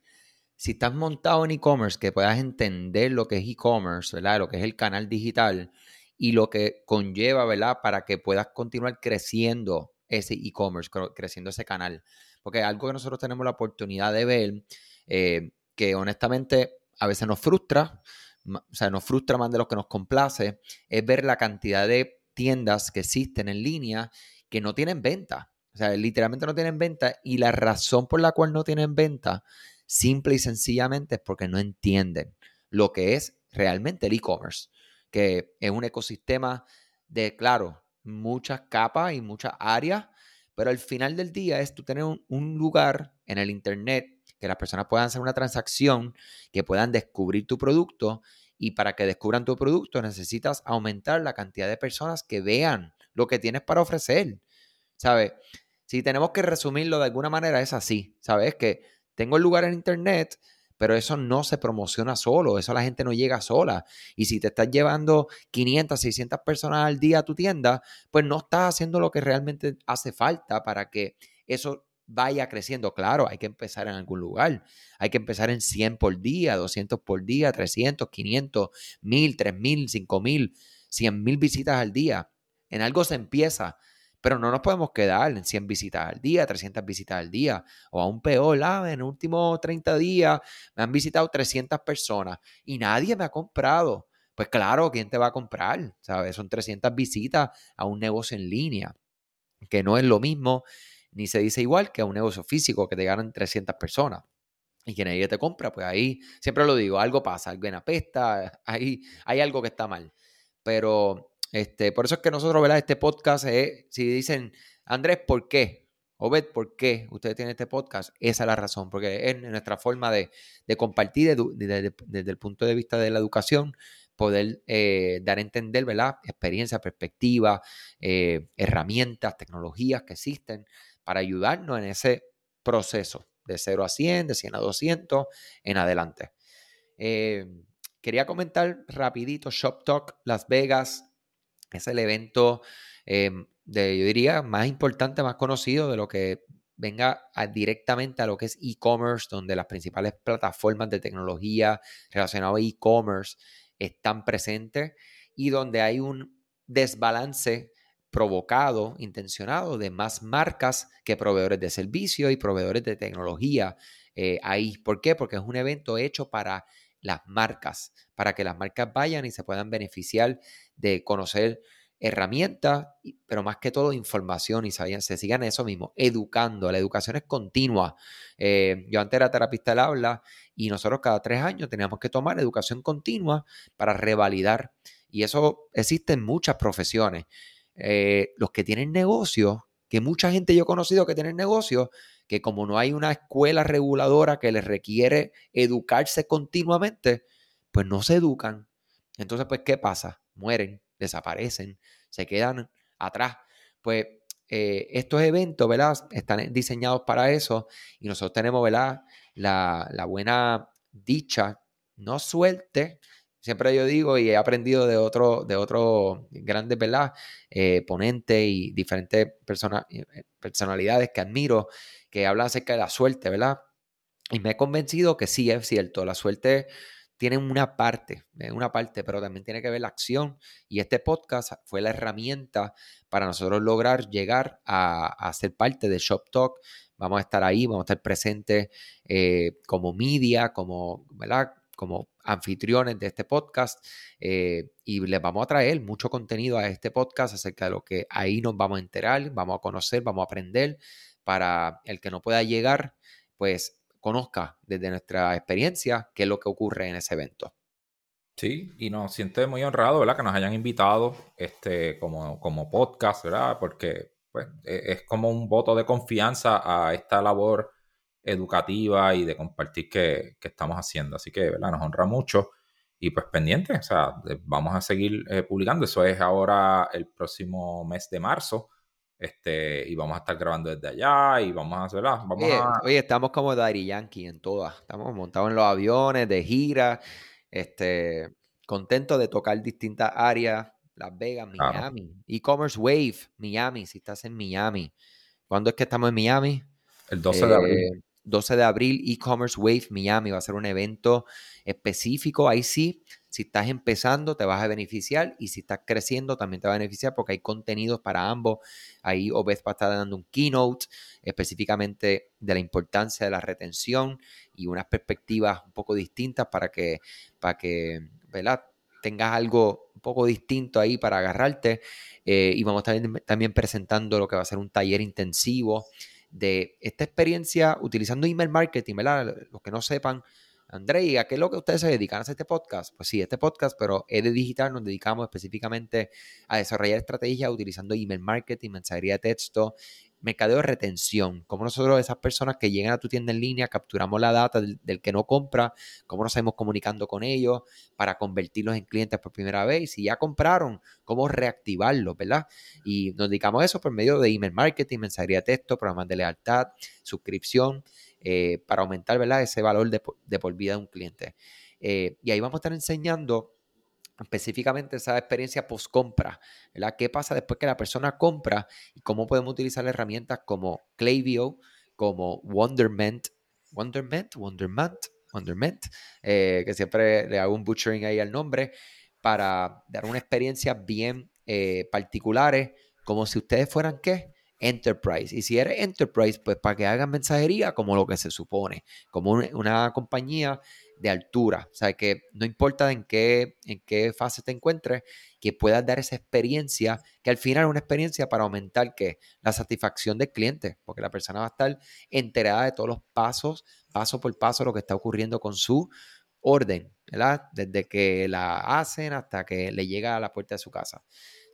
Si estás montado en e-commerce, que puedas entender lo que es e-commerce, ¿verdad? Lo que es el canal digital y lo que conlleva, ¿verdad? Para que puedas continuar creciendo ese e-commerce, creciendo ese canal. Porque algo que nosotros tenemos la oportunidad de ver, eh, que honestamente a veces nos frustra, o sea, nos frustra más de lo que nos complace, es ver la cantidad de tiendas que existen en línea que no tienen venta. O sea, literalmente no tienen venta y la razón por la cual no tienen venta, simple y sencillamente es porque no entienden lo que es realmente el e-commerce, que es un ecosistema de, claro, muchas capas y muchas áreas, pero al final del día es tú tener un, lugar en el Internet que las personas puedan hacer una transacción, que puedan descubrir tu producto y para que descubran tu producto necesitas aumentar la cantidad de personas que vean lo que tienes para ofrecer. ¿Sabes? Si tenemos que resumirlo de alguna manera, es así. ¿Sabes? Que tengo el lugar en internet, pero eso no se promociona solo, eso la gente no llega sola. Y si te estás llevando 500, 600 personas al día a tu tienda, pues no estás haciendo lo que realmente hace falta para que eso vaya creciendo. Claro, hay que empezar en algún lugar. Hay que empezar en 100 por día, 200 por día, 300, 500, 1000, 3000, 5000, 100 mil visitas al día. En algo se empieza, pero no nos podemos quedar en 100 visitas al día, 300 visitas al día, o aún peor, ah, en los últimos 30 días me han visitado 300 personas y nadie me ha comprado. Pues claro, ¿quién te va a comprar? ¿Sabes? Son 300 visitas a un negocio en línea, que no es lo mismo ni se dice igual que a un negocio físico que te ganan 300 personas y que nadie te compra, pues ahí siempre lo digo, algo pasa, algo en apesta, ahí hay algo que está mal. Pero este, por eso es que nosotros, ¿verdad? Este podcast si dicen, Andrés, ¿por qué? Obed, ¿por qué ustedes tienen este podcast? Esa es la razón, porque es nuestra forma de, compartir desde, el punto de vista de la educación, poder eh, dar a entender, ¿verdad? Experiencia, perspectiva, eh, herramientas, tecnologías que existen para ayudarnos en ese proceso, de 0 a 100, de 100 a 200, en adelante. Eh, quería comentar rapidito Shop Talk Las Vegas. Es el evento eh, de, yo diría, más importante, más conocido de lo que venga directamente a lo que es e-commerce, donde las principales plataformas de tecnología relacionadas a e-commerce están presentes y donde hay un desbalance provocado, intencionado de más marcas que proveedores de servicios y proveedores de tecnología eh, ahí. ¿Por qué? Porque es un evento hecho para las marcas, para que las marcas vayan y se puedan beneficiar de conocer herramientas, pero más que todo información y se, se sigan eso mismo, educando. La educación es continua. Eh, yo antes era terapista del habla y nosotros cada tres años teníamos que tomar educación continua para revalidar. Y eso existe en muchas profesiones. Eh, los que tienen negocios, que mucha gente yo he conocido que tienen negocios, que como no hay una escuela reguladora que les requiere educarse continuamente, pues no se educan. Entonces, pues, ¿qué pasa? Mueren desaparecen, se quedan atrás. Pues eh, estos eventos, ¿verdad? Están diseñados para eso y nosotros tenemos, ¿verdad? La, buena dicha, no suerte, siempre yo digo y he aprendido de otros de otro grandes, ¿verdad? Eh, ponentes y diferentes eh, personalidades que admiro que hablan acerca de la suerte, ¿verdad? Y me he convencido que sí es cierto, la suerte tienen una parte, eh, una parte, pero también tiene que ver la acción. Y este podcast fue la herramienta para nosotros lograr llegar a, ser parte de Shop Talk. Vamos a estar ahí, vamos a estar presentes eh, como media, como, anfitriones de este podcast eh, y les vamos a traer mucho contenido a este podcast acerca de lo que ahí nos vamos a enterar, vamos a conocer, vamos a aprender para el que no pueda llegar, pues conozca desde nuestra experiencia qué es lo que ocurre en ese evento. Sí, y nos siente muy honrado, ¿verdad? Que nos hayan invitado este, como, como podcast, ¿verdad? Porque pues, e, es como un voto de confianza a esta labor educativa y de compartir que, estamos haciendo. Así que, ¿verdad? Nos honra mucho y pues pendiente, o sea, vamos a seguir eh, publicando. Eso es ahora el próximo mes de marzo. Este, y vamos a estar grabando desde allá y vamos a hacer, vamos oye, estamos como Daddy Yankee en todas. Estamos montados en los aviones, de gira, este, contentos de tocar distintas áreas. Las Vegas, Miami, e-commerce Wave, Miami, si estás en Miami. ¿Cuándo es que estamos en Miami? El 12 de abril. 12 eh, de abril, e-commerce Wave Miami va a ser un evento específico. Ahí sí, si estás empezando, te vas a beneficiar y si estás creciendo, también te va a beneficiar porque hay contenidos para ambos. Ahí Obed va a estar dando un keynote específicamente de la importancia de la retención y unas perspectivas un poco distintas para que, para que tengas algo un poco distinto ahí para agarrarte. Eh, y vamos también, también presentando lo que va a ser un taller intensivo de esta experiencia utilizando email marketing, ¿verdad? Los que no sepan, André, ¿a qué es lo que ustedes se dedican a este podcast? Pues sí, este podcast, pero es de digital, nos dedicamos específicamente a desarrollar estrategias utilizando email marketing, mensajería de texto, mercadeo de retención, como nosotros, esas personas que llegan a tu tienda en línea, capturamos la data del, que no compra, cómo nos estamos comunicando con ellos para convertirlos en clientes por primera vez. Y si ya compraron, cómo reactivarlos, ¿verdad? Y nos dedicamos a eso por medio de email marketing, mensajería de texto, programas de lealtad, suscripción. Eh, para aumentar ¿verdad? ese valor de, por vida de un cliente. Eh, y ahí vamos a estar enseñando específicamente esa experiencia post-compra, ¿verdad? ¿Qué pasa después que la persona compra y cómo podemos utilizar herramientas como Klaviyo, como Wonderment, Wonderment, Wonderment, Wonderment, eh, que siempre le hago un butchering ahí al nombre, para dar una experiencia bien particulares, como si ustedes fueran, ¿qué? Enterprise. Y si eres Enterprise, pues para que hagan mensajería como lo que se supone, como una, compañía de altura. O sea, que no importa en qué, en qué fase te encuentres, que puedas dar esa experiencia, que al final es una experiencia para aumentar la satisfacción del cliente, porque la persona va a estar enterada de todos los pasos, paso por paso, lo que está ocurriendo con su orden, ¿verdad? Desde que la hacen hasta que le llega a la puerta de su casa.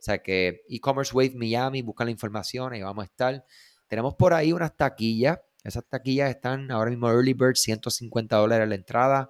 O sea que e-commerce Wave Miami, busca la información, y vamos a estar. Tenemos por ahí unas taquillas. Esas taquillas están ahora mismo Early Bird, 150 dólares la entrada.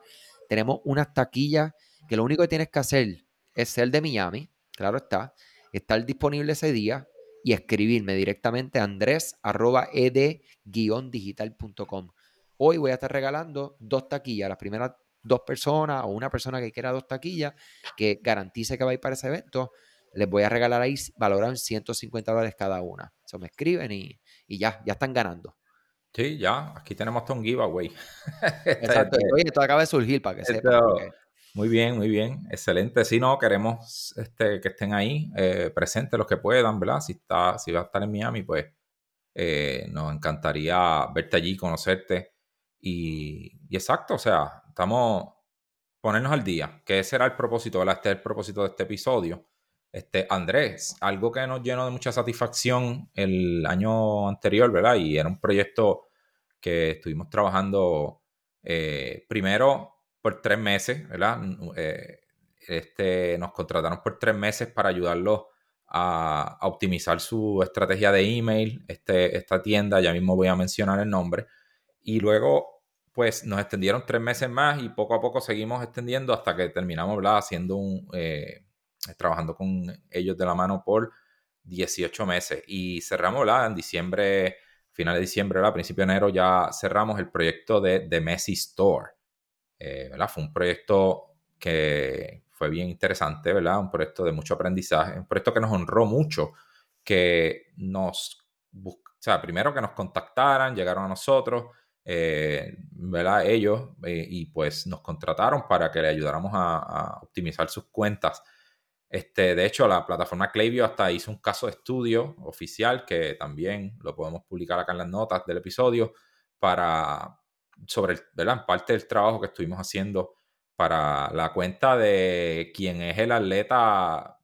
Tenemos unas taquillas que lo único que tienes que hacer es ser de Miami, claro está, estar disponible ese día y escribirme directamente a andres.ed-digital.com. Hoy voy a estar regalando dos taquillas, las primeras dos personas o una persona que quiera dos taquillas que garantice que va a ir para ese evento, les voy a regalar ahí valorado en 150 dólares cada una. Eso me escriben y, ya, ya están ganando. Sí, ya, aquí tenemos un giveaway. Exacto, oye, esto acaba de surgir para que sepan. Muy bien, muy bien, excelente. Si no, queremos este, que estén ahí eh, presentes los que puedan, ¿verdad? Si, está, si va a estar en Miami, pues eh, nos encantaría verte allí, conocerte. Y, y, exacto, o sea, estamos ponernos al día, que ese era el propósito, ¿verdad? Este es el propósito de este episodio. Este, Andrés, algo que nos llenó de mucha satisfacción el año anterior, ¿verdad? Y era un proyecto que estuvimos trabajando eh, primero por tres meses, ¿verdad? Eh, este, nos contrataron por tres meses para ayudarlos a, optimizar su estrategia de email, este, esta tienda, ya mismo voy a mencionar el nombre, y luego pues nos extendieron tres meses más y poco a poco seguimos extendiendo hasta que terminamos, ¿verdad? Haciendo un, eh, trabajando con ellos de la mano por 18 meses y cerramos, ¿verdad? En diciembre, final de diciembre, ¿verdad? A principio de enero ya cerramos el proyecto de The Messi Store. Eh, Fue un proyecto que fue bien interesante, ¿verdad? Un proyecto de mucho aprendizaje, un proyecto que nos honró mucho, que nos, o sea, primero que nos contactaran, llegaron a nosotros, eh, ¿verdad? Ellos, eh, y pues nos contrataron para que le ayudáramos a, optimizar sus cuentas. Este, de hecho, la plataforma Klaviyo hasta hizo un caso de estudio oficial que también lo podemos publicar acá en las notas del episodio para, sobre, ¿verdad? Parte del trabajo que estuvimos haciendo para la cuenta de quien es el atleta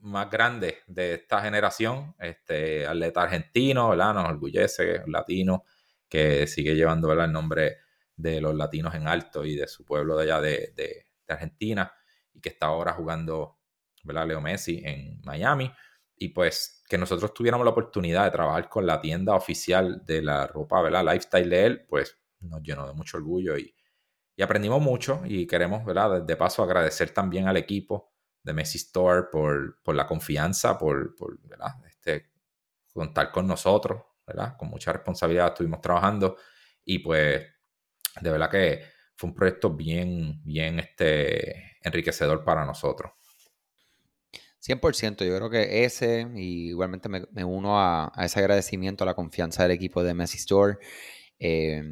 más grande de esta generación, este atleta argentino, ¿verdad? Nos orgullece, latino, que sigue llevando el nombre de los latinos en alto y de su pueblo de allá de, de, Argentina y que está ahora jugando, ¿verdad? Leo Messi en Miami. Y pues que nosotros tuviéramos la oportunidad de trabajar con la tienda oficial de la ropa, ¿verdad? Lifestyle de él, pues nos llenó de mucho orgullo y, aprendimos mucho y queremos, ¿verdad? De paso agradecer también al equipo de Messi Store por, la confianza, por, ¿verdad? Este, contar con nosotros, ¿verdad? Con mucha responsabilidad estuvimos trabajando y pues de verdad que fue un proyecto bien, bien este, enriquecedor para nosotros. 100%, yo creo que ese, y igualmente me, uno a, a, ese agradecimiento a la confianza del equipo de Messi Store. Eh,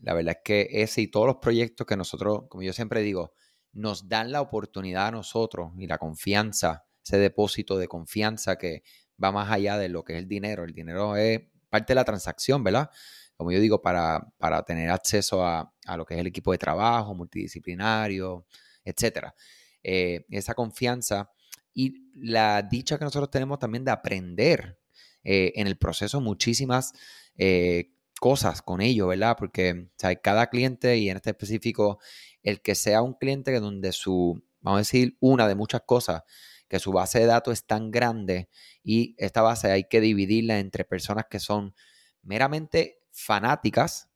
la verdad es que ese y todos los proyectos que nosotros, como yo siempre digo, nos dan la oportunidad a nosotros y la confianza, ese depósito de confianza que va más allá de lo que es el dinero. El dinero es parte de la transacción, ¿verdad? Como yo digo, para, para tener acceso a, lo que es el equipo de trabajo, multidisciplinario, etcétera. Eh, esa confianza y la dicha que nosotros tenemos también de aprender eh, en el proceso muchísimas eh, cosas con ello, ¿verdad? Porque cada cliente y en este específico, el que sea un cliente que donde su, vamos a decir, una de muchas cosas, que su base de datos es tan grande y esta base hay que dividirla entre personas que son meramente fanáticas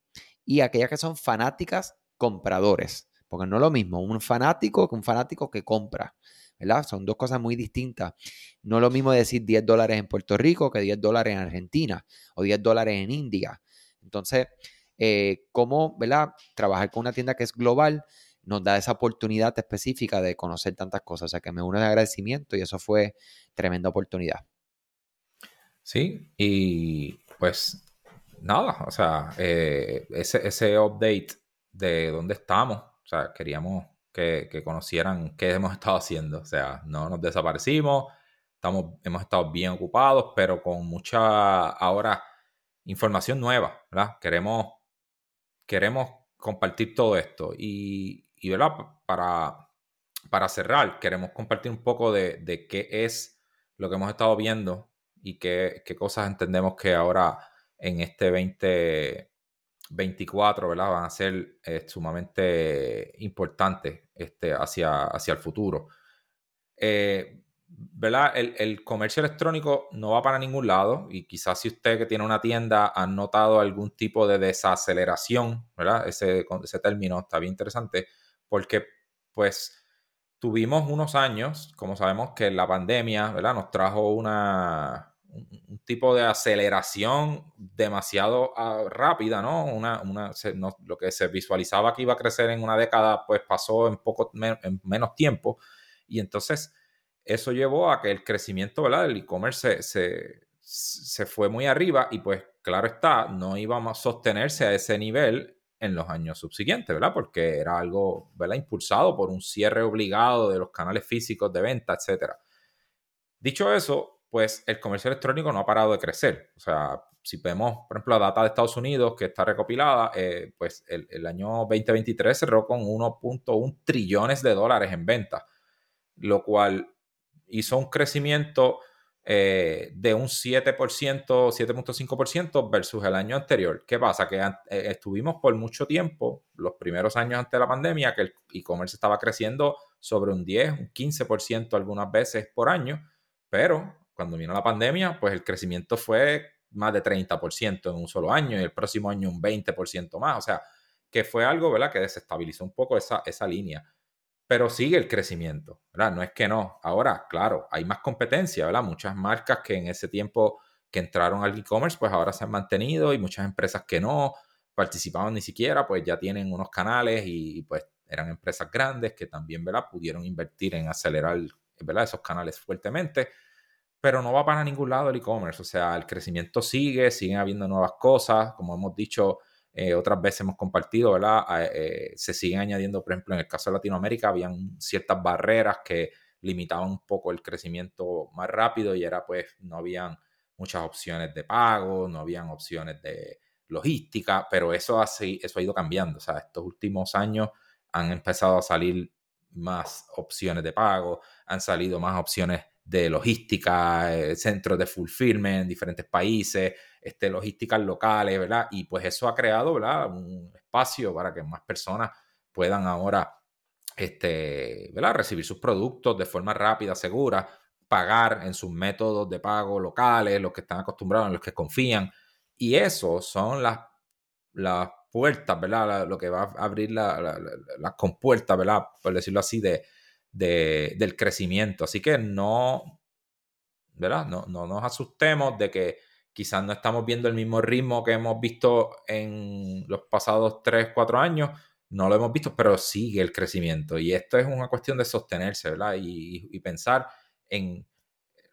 y aquellas que son fanáticas compradores. Porque no es lo mismo un fanático que un fanático que compra. ¿Verdad? Son dos cosas muy distintas. No es lo mismo decir 10 dólares en Puerto Rico que 10 dólares en Argentina o 10 dólares en India. Entonces, eh, cómo, ¿verdad? Trabajar con una tienda que es global nos da esa oportunidad específica de conocer tantas cosas. O sea, que me uno de agradecimiento y eso fue tremenda oportunidad. Sí, y pues nada, o sea, eh, ese, ese update de dónde estamos, o sea, queríamos que, conocieran qué hemos estado haciendo, o sea, no nos desaparecimos, estamos, hemos estado bien ocupados, pero con mucha, ahora información nueva, ¿verdad? Queremos, queremos compartir todo esto y, y ¿verdad? Para, para cerrar, queremos compartir un poco de, qué es lo que hemos estado viendo y qué, cosas entendemos que ahora en este 2024, ¿verdad? Van a ser eh, sumamente importantes este, hacia, hacia el futuro. Eh, ¿verdad? El, comercio electrónico no va para ningún lado y quizás si usted que tiene una tienda ha notado algún tipo de desaceleración, ¿verdad? Ese, ese término está bien interesante porque pues tuvimos unos años, como sabemos que la pandemia, ¿verdad? Nos trajo una, un, tipo de aceleración demasiado ah, rápida, ¿no? Una, una Lo que se visualizaba que iba a crecer en una década, pues pasó en, poco, en menos tiempo. Y entonces eso llevó a que el crecimiento ¿verdad? del e-commerce se, se, fue muy arriba y pues claro está, no íbamos a sostenerse a ese nivel en los años subsiguientes, ¿verdad? Porque era algo, ¿verdad? Impulsado por un cierre obligado de los canales físicos de venta, etc. Dicho eso, pues el comercio electrónico no ha parado de crecer. O sea, si vemos, por ejemplo, la data de Estados Unidos que está recopilada, eh, pues el, el, año 2023 cerró con 1.1 trillones de dólares en venta, lo cual hizo un crecimiento eh, de un 7%, 7.5% versus el año anterior. ¿Qué pasa? Que eh, estuvimos por mucho tiempo, los primeros años antes de la pandemia, que el e-commerce estaba creciendo sobre un 10, un 15% algunas veces por año, pero cuando vino la pandemia, pues el crecimiento fue más de 30% en un solo año y el próximo año un 20% más. O sea, que fue algo, ¿verdad? Que desestabilizó un poco esa, esa línea pero sigue el crecimiento, ¿verdad? No es que no. Ahora, claro, hay más competencia, ¿verdad? Muchas marcas que en ese tiempo que entraron al e-commerce, pues ahora se han mantenido y muchas empresas que no participaban ni siquiera, pues ya tienen unos canales y pues eran empresas grandes que también, ¿verdad? Pudieron invertir en acelerar, ¿verdad? Esos canales fuertemente, pero no va para ningún lado el e-commerce, o sea, el crecimiento sigue, siguen habiendo nuevas cosas, como hemos dicho, eh, otras veces hemos compartido, ¿verdad? Eh, se siguen añadiendo, por ejemplo, en el caso de Latinoamérica, habían ciertas barreras que limitaban un poco el crecimiento más rápido y era pues no habían muchas opciones de pago, no habían opciones de logística, pero eso ha ido cambiando. O sea, estos últimos años han empezado a salir más opciones de pago, han salido más opciones de logística, eh, centros de fulfillment en diferentes países, este, logísticas locales, ¿verdad? Y pues eso ha creado. Un espacio para que más personas puedan ahora, este, ¿verdad? Recibir sus productos de forma rápida, segura, pagar en sus métodos de pago locales, los que están acostumbrados, en los que confían. Y eso son las, las puertas, ¿verdad? Lo que va a abrir las compuertas, ¿verdad? Por decirlo así, de, de, del crecimiento. Así que no, ¿verdad? No, no nos asustemos de que quizás no estamos viendo el mismo ritmo que hemos visto en los pasados 3, 4 años, no lo hemos visto, pero sigue el crecimiento. Y esto es una cuestión de sostenerse, ¿verdad? Y, pensar en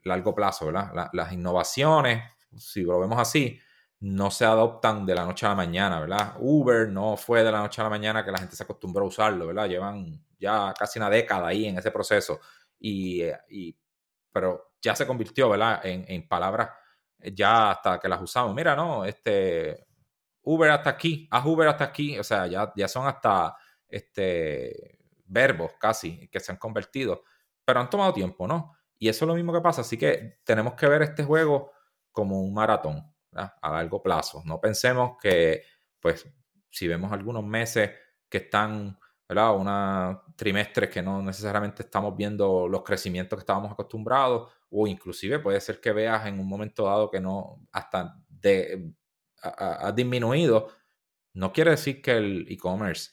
largo plazo, ¿verdad? las innovaciones, si lo vemos así, no se adoptan de la noche a la mañana, ¿verdad? Uber no fue de la noche a la mañana que la gente se acostumbró a usarlo, ¿verdad? Llevan ya casi una década ahí en ese proceso. Y, pero ya se convirtió, ¿verdad? En, en palabras eh, ya hasta que las usamos. Mira, no, este Uber hasta aquí, haz Uber hasta aquí, o sea, ya, ya son hasta este, verbos casi que se han convertido, pero han tomado tiempo, ¿no? Y eso es lo mismo que pasa, así que tenemos que ver este juego como un maratón a largo plazo. No pensemos que, pues, si vemos algunos meses que están, ¿verdad? Una trimestres que no necesariamente estamos viendo los crecimientos que estábamos acostumbrados, o inclusive puede ser que veas en un momento dado que no, hasta de, ha, disminuido, no quiere decir que el e-commerce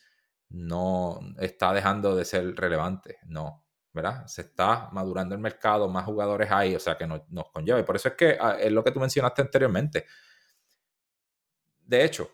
no está dejando de ser relevante, no, ¿verdad? Se está madurando el mercado, más jugadores hay, o sea que nos, conlleva. Y por eso es que ah, es lo que tú mencionaste anteriormente. De hecho,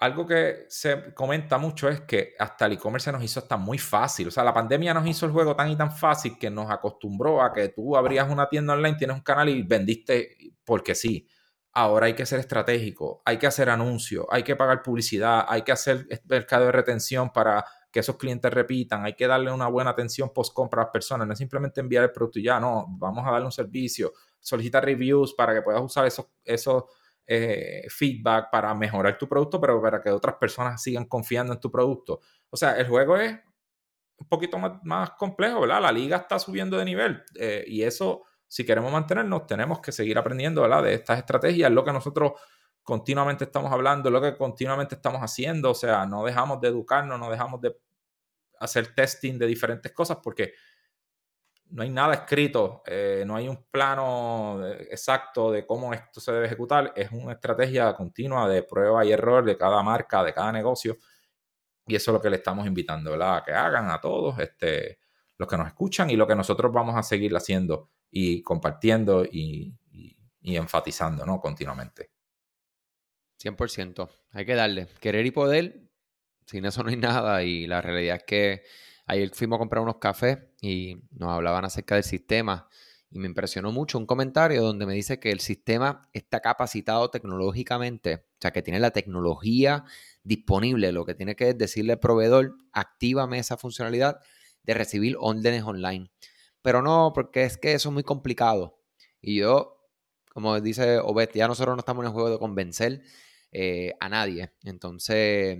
algo que se comenta mucho es que hasta el e-commerce nos hizo hasta muy fácil. O sea, la pandemia nos hizo el juego tan y tan fácil que nos acostumbró a que tú abrías una tienda online, tienes un canal y vendiste porque sí. Ahora hay que ser estratégico, hay que hacer anuncios, hay que pagar publicidad, hay que hacer mercado de retención para que esos clientes repitan, hay que darle una buena atención post compra a las personas, no es simplemente enviar el producto y ya, no, vamos a darle un servicio, solicita reviews para que puedas usar esos, esos eh, feedback para mejorar tu producto, pero para que otras personas sigan confiando en tu producto. O sea, el juego es un poquito más, complejo, ¿verdad? La liga está subiendo de nivel eh, y eso, si queremos mantenernos, tenemos que seguir aprendiendo, ¿verdad? De estas estrategias, lo que nosotros continuamente estamos hablando, lo que continuamente estamos haciendo, o sea, no dejamos de educarnos, no dejamos de hacer testing de diferentes cosas porque no hay nada escrito, eh, no hay un plano exacto de cómo esto se debe ejecutar, es una estrategia continua de prueba y error de cada marca, de cada negocio, y eso es lo que le estamos invitando, ¿verdad? Que hagan a todos, este, los que nos escuchan y lo que nosotros vamos a seguir haciendo y compartiendo y, y enfatizando, ¿no? Continuamente. 100%. Hay que darle. Querer y poder, sin eso no hay nada. Y la realidad es que ayer fuimos a comprar unos cafés y nos hablaban acerca del sistema. Y me impresionó mucho un comentario donde me dice que el sistema está capacitado tecnológicamente, o sea, que tiene la tecnología disponible. Lo que tiene que decirle al proveedor, actívame esa funcionalidad de recibir órdenes online. Pero no, porque es que eso es muy complicado. Y yo, como dice Obed, ya nosotros no estamos en el juego de convencer eh, a nadie. Entonces,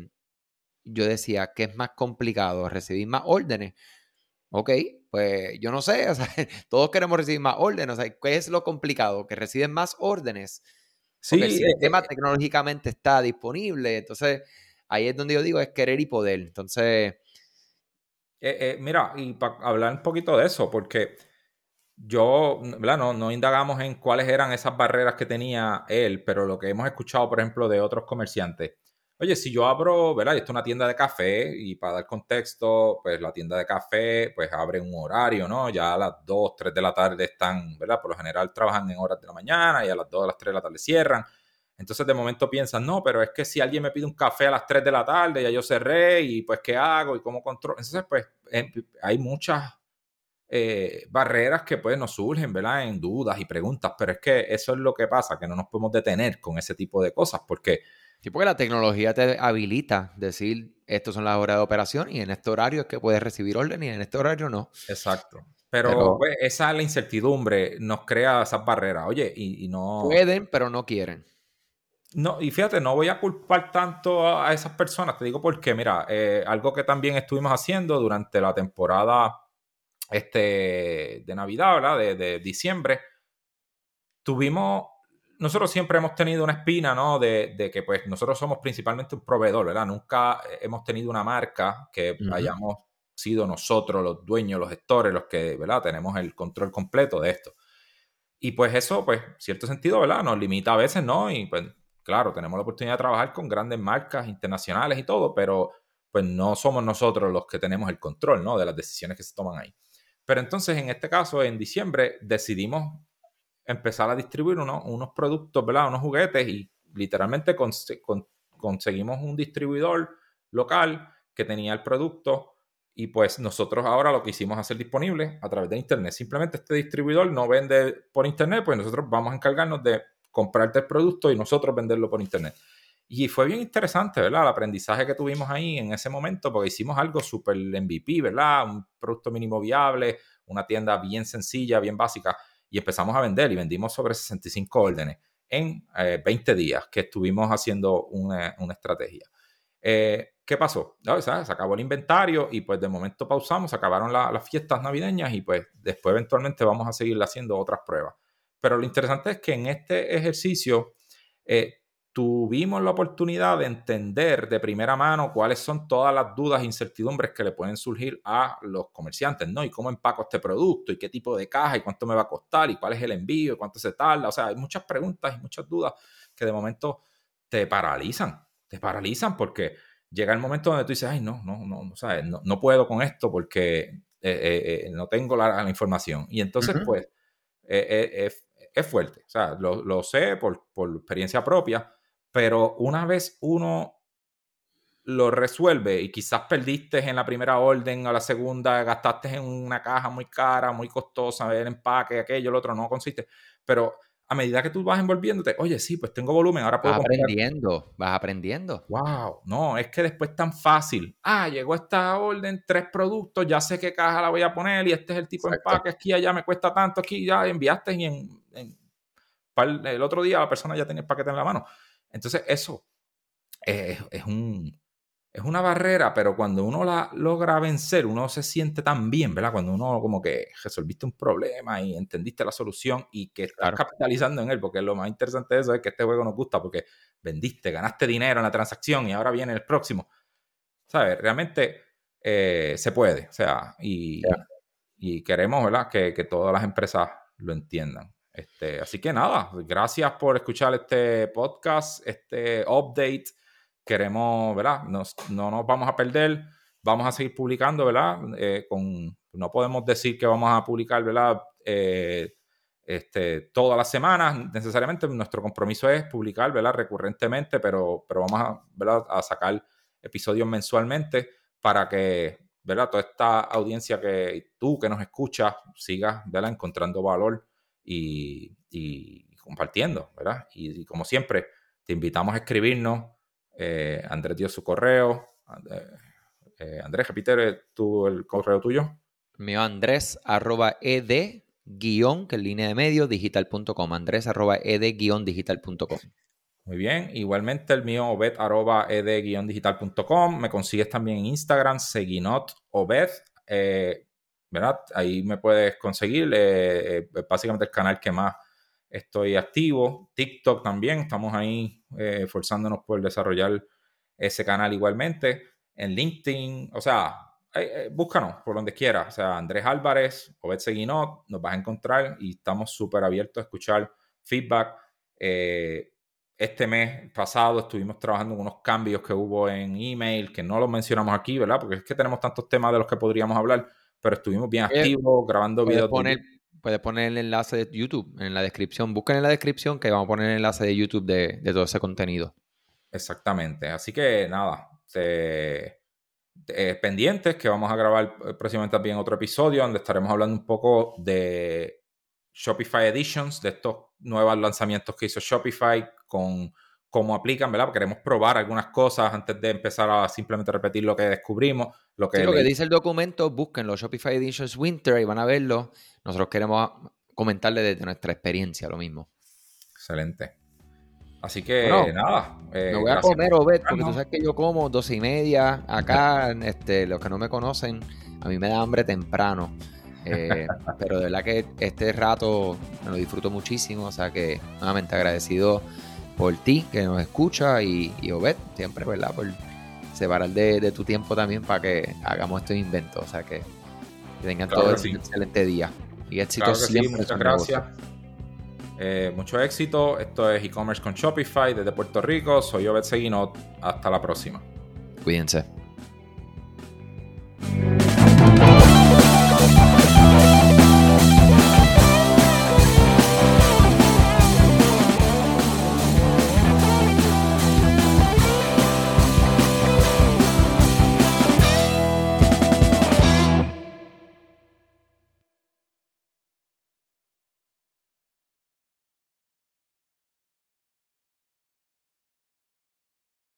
yo decía, ¿qué es más complicado? ¿Recibir más órdenes? Ok, pues yo no sé, o sea, todos queremos recibir más órdenes, o sea, ¿qué es lo complicado? Que reciben más órdenes. Sí, el sistema eh, eh, tecnológicamente está disponible, entonces ahí es donde yo digo, es querer y poder. Entonces... mira, y para hablar un poquito de eso, porque yo, ¿verdad? No, no indagamos en cuáles eran esas barreras que tenía él, pero lo que hemos escuchado, por ejemplo, de otros comerciantes. Oye, si yo abro, ¿verdad? Esto es una tienda de café y para dar contexto, pues la tienda de café, pues abre un horario, ¿no? Ya a las 2, 3 de la tarde están, ¿verdad? Por lo general trabajan en horas de la mañana y a las 2, a las 3 de la tarde cierran. Entonces de momento piensan, no, pero es que si alguien me pide un café a las 3 de la tarde, ya yo cerré y pues qué hago y cómo controlo. Entonces pues em, hay muchas eh, barreras que pues nos surgen, ¿verdad? En dudas y preguntas, pero es que eso es lo que pasa, que no nos podemos detener con ese tipo de cosas, porque... Sí, porque la tecnología te habilita decir, estas son las horas de operación y en este horario es que puedes recibir orden y en este horario no. Exacto. Pero, pues, esa es la incertidumbre, nos crea esas barreras. Oye, y, no... Pueden, pero no quieren. No, y fíjate, no voy a culpar tanto a, esas personas, te digo porque, mira, eh, algo que también estuvimos haciendo durante la temporada este, de Navidad, ¿verdad? De, diciembre, tuvimos, nosotros siempre hemos tenido una espina, ¿no? De, que pues nosotros somos principalmente un proveedor, ¿verdad? Nunca hemos tenido una marca que hayamos sido nosotros los dueños, los gestores, los que, ¿verdad? Tenemos el control completo de esto. Y pues eso, pues, cierto sentido, ¿verdad? Nos limita a veces, ¿no? Y pues, claro, tenemos la oportunidad de trabajar con grandes marcas internacionales y todo, pero pues no somos nosotros los que tenemos el control, ¿no? De las decisiones que se toman ahí. Pero entonces, en este caso, en diciembre, decidimos empezar a distribuir unos productos. Unos juguetes y literalmente conseguimos un distribuidor local que tenía el producto y pues nosotros ahora lo que hicimos hacer disponible a través de internet. Simplemente este distribuidor no vende por internet, pues nosotros vamos a encargarnos de comprarte el producto y nosotros venderlo por internet. Y fue bien interesante, ¿verdad? El aprendizaje que tuvimos ahí en ese momento, porque hicimos algo súper MVP, ¿verdad? Un producto mínimo viable, una tienda bien sencilla, bien básica, y empezamos a vender y vendimos sobre 65 órdenes en 20 eh, días que estuvimos haciendo una, estrategia. Eh, ¿Qué pasó? Se acabó el inventario y pues de momento pausamos, se acabaron las fiestas navideñas y pues después eventualmente vamos a seguir haciendo otras pruebas. Pero lo interesante es que en este ejercicio eh, tuvimos la oportunidad de entender de primera mano cuáles son todas las dudas e incertidumbres que le pueden surgir a los comerciantes, ¿no? Y cómo empaco este producto y qué tipo de caja y cuánto me va a costar y cuál es el envío y cuánto se tarda. O sea, hay muchas preguntas y muchas dudas que de momento te paralizan, te paralizan porque llega el momento donde tú dices, ay, no, no, no, no, no, puedo con esto porque eh, eh, eh, no tengo la, información. Y entonces, pues, es fuerte. O sea, lo, lo sé por, por experiencia propia pero una vez uno lo resuelve y quizás perdiste en la primera orden o la segunda, gastaste en una caja muy cara, muy costosa, el empaque, aquello, el otro no consiste, pero a medida que tú vas envolviéndote, oye, sí, pues tengo volumen, ahora puedo Vas aprendiendo, vas aprendiendo. Wow, no, es que después es tan fácil. Ah, llegó esta orden, tres productos, ya sé qué caja la voy a poner y este es el tipo de empaque, aquí allá me cuesta tanto, aquí ya enviaste y en, el otro día la persona ya tenía el paquete en la mano. Entonces, eso es, un, es una barrera, pero cuando uno la logra vencer, uno se siente tan bien, ¿verdad? Cuando uno como que resolviste un problema y entendiste la solución y que estás capitalizando en él, porque lo más interesante de eso es que este juego nos gusta porque vendiste, ganaste dinero en la transacción y ahora viene el próximo. ¿Sabes? Realmente eh, se puede, o sea, y, y queremos, ¿verdad? Que, que todas las empresas lo entiendan. Este, así que nada, gracias por escuchar este podcast, este update. Queremos, ¿verdad? no nos vamos a perder, vamos a seguir publicando, ¿verdad? Eh, con, no podemos decir que vamos a publicar, ¿verdad? Eh, este, todas las semanas. Necesariamente nuestro compromiso es publicar, ¿verdad? Recurrentemente, pero, pero vamos a, ¿verdad? a sacar episodios mensualmente para que, ¿verdad? Toda esta audiencia que tú que nos escuchas sigas, ¿verdad? Encontrando valor y, compartiendo, ¿verdad? Y, como siempre, te invitamos a escribirnos. Eh, Andrés dio su correo. Eh, Andrés, repite tú el correo tuyo. Mío Andrés arroba ed guion, que es línea de medio, digital.com. Andrés arroba ed guion digital.com. Muy bien. Igualmente el mío, obed arroba ed digital.com. Me consigues también en Instagram, seguinot obed. Eh, Ahí me puedes conseguir. Eh, eh, básicamente el canal que más estoy activo. TikTok también. Estamos ahí esforzándonos por desarrollar ese canal igualmente. En LinkedIn, o sea, búscanos por donde quieras. O sea, Andrés Álvarez, Obed Seguinot, nos vas a encontrar y estamos súper abiertos a escuchar feedback. este mes pasado estuvimos trabajando en unos cambios que hubo en email, que no los mencionamos aquí, ¿verdad? Porque es que tenemos tantos temas de los que podríamos hablar, pero estuvimos bien activos grabando videos. Poner, puedes poner el enlace de YouTube en la descripción. Busquen en la descripción que vamos a poner el enlace de YouTube de, todo ese contenido. Exactamente. Así que nada, pendientes que vamos a grabar próximamente también otro episodio donde estaremos hablando un poco de Shopify Editions, de estos nuevos lanzamientos que hizo Shopify con cómo aplican, ¿verdad? queremos probar algunas cosas antes de empezar a simplemente repetir lo que descubrimos. Lo que, lo que dice el documento, búsquenlo, Shopify Editions Winter y van a verlo. Nosotros queremos comentarle desde nuestra experiencia lo mismo. Excelente. Así que nada. Eh, me voy a comer, Obed, porque tú sabes que yo como doce y media acá. este, los que no me conocen, a mí me da hambre temprano. Eh, pero de verdad que este rato me lo disfruto muchísimo. O sea que nuevamente agradecido por ti que nos escucha y, y Obed, siempre, ¿verdad? Por separar de, de tu tiempo también para que hagamos estos inventos. O sea que, tengan todo un excelente día. Y éxito siempre. muchas gracias. Eh, mucho éxito. Esto es e-commerce con Shopify desde Puerto Rico. Soy Obed Seguinot. Hasta la próxima. Cuídense.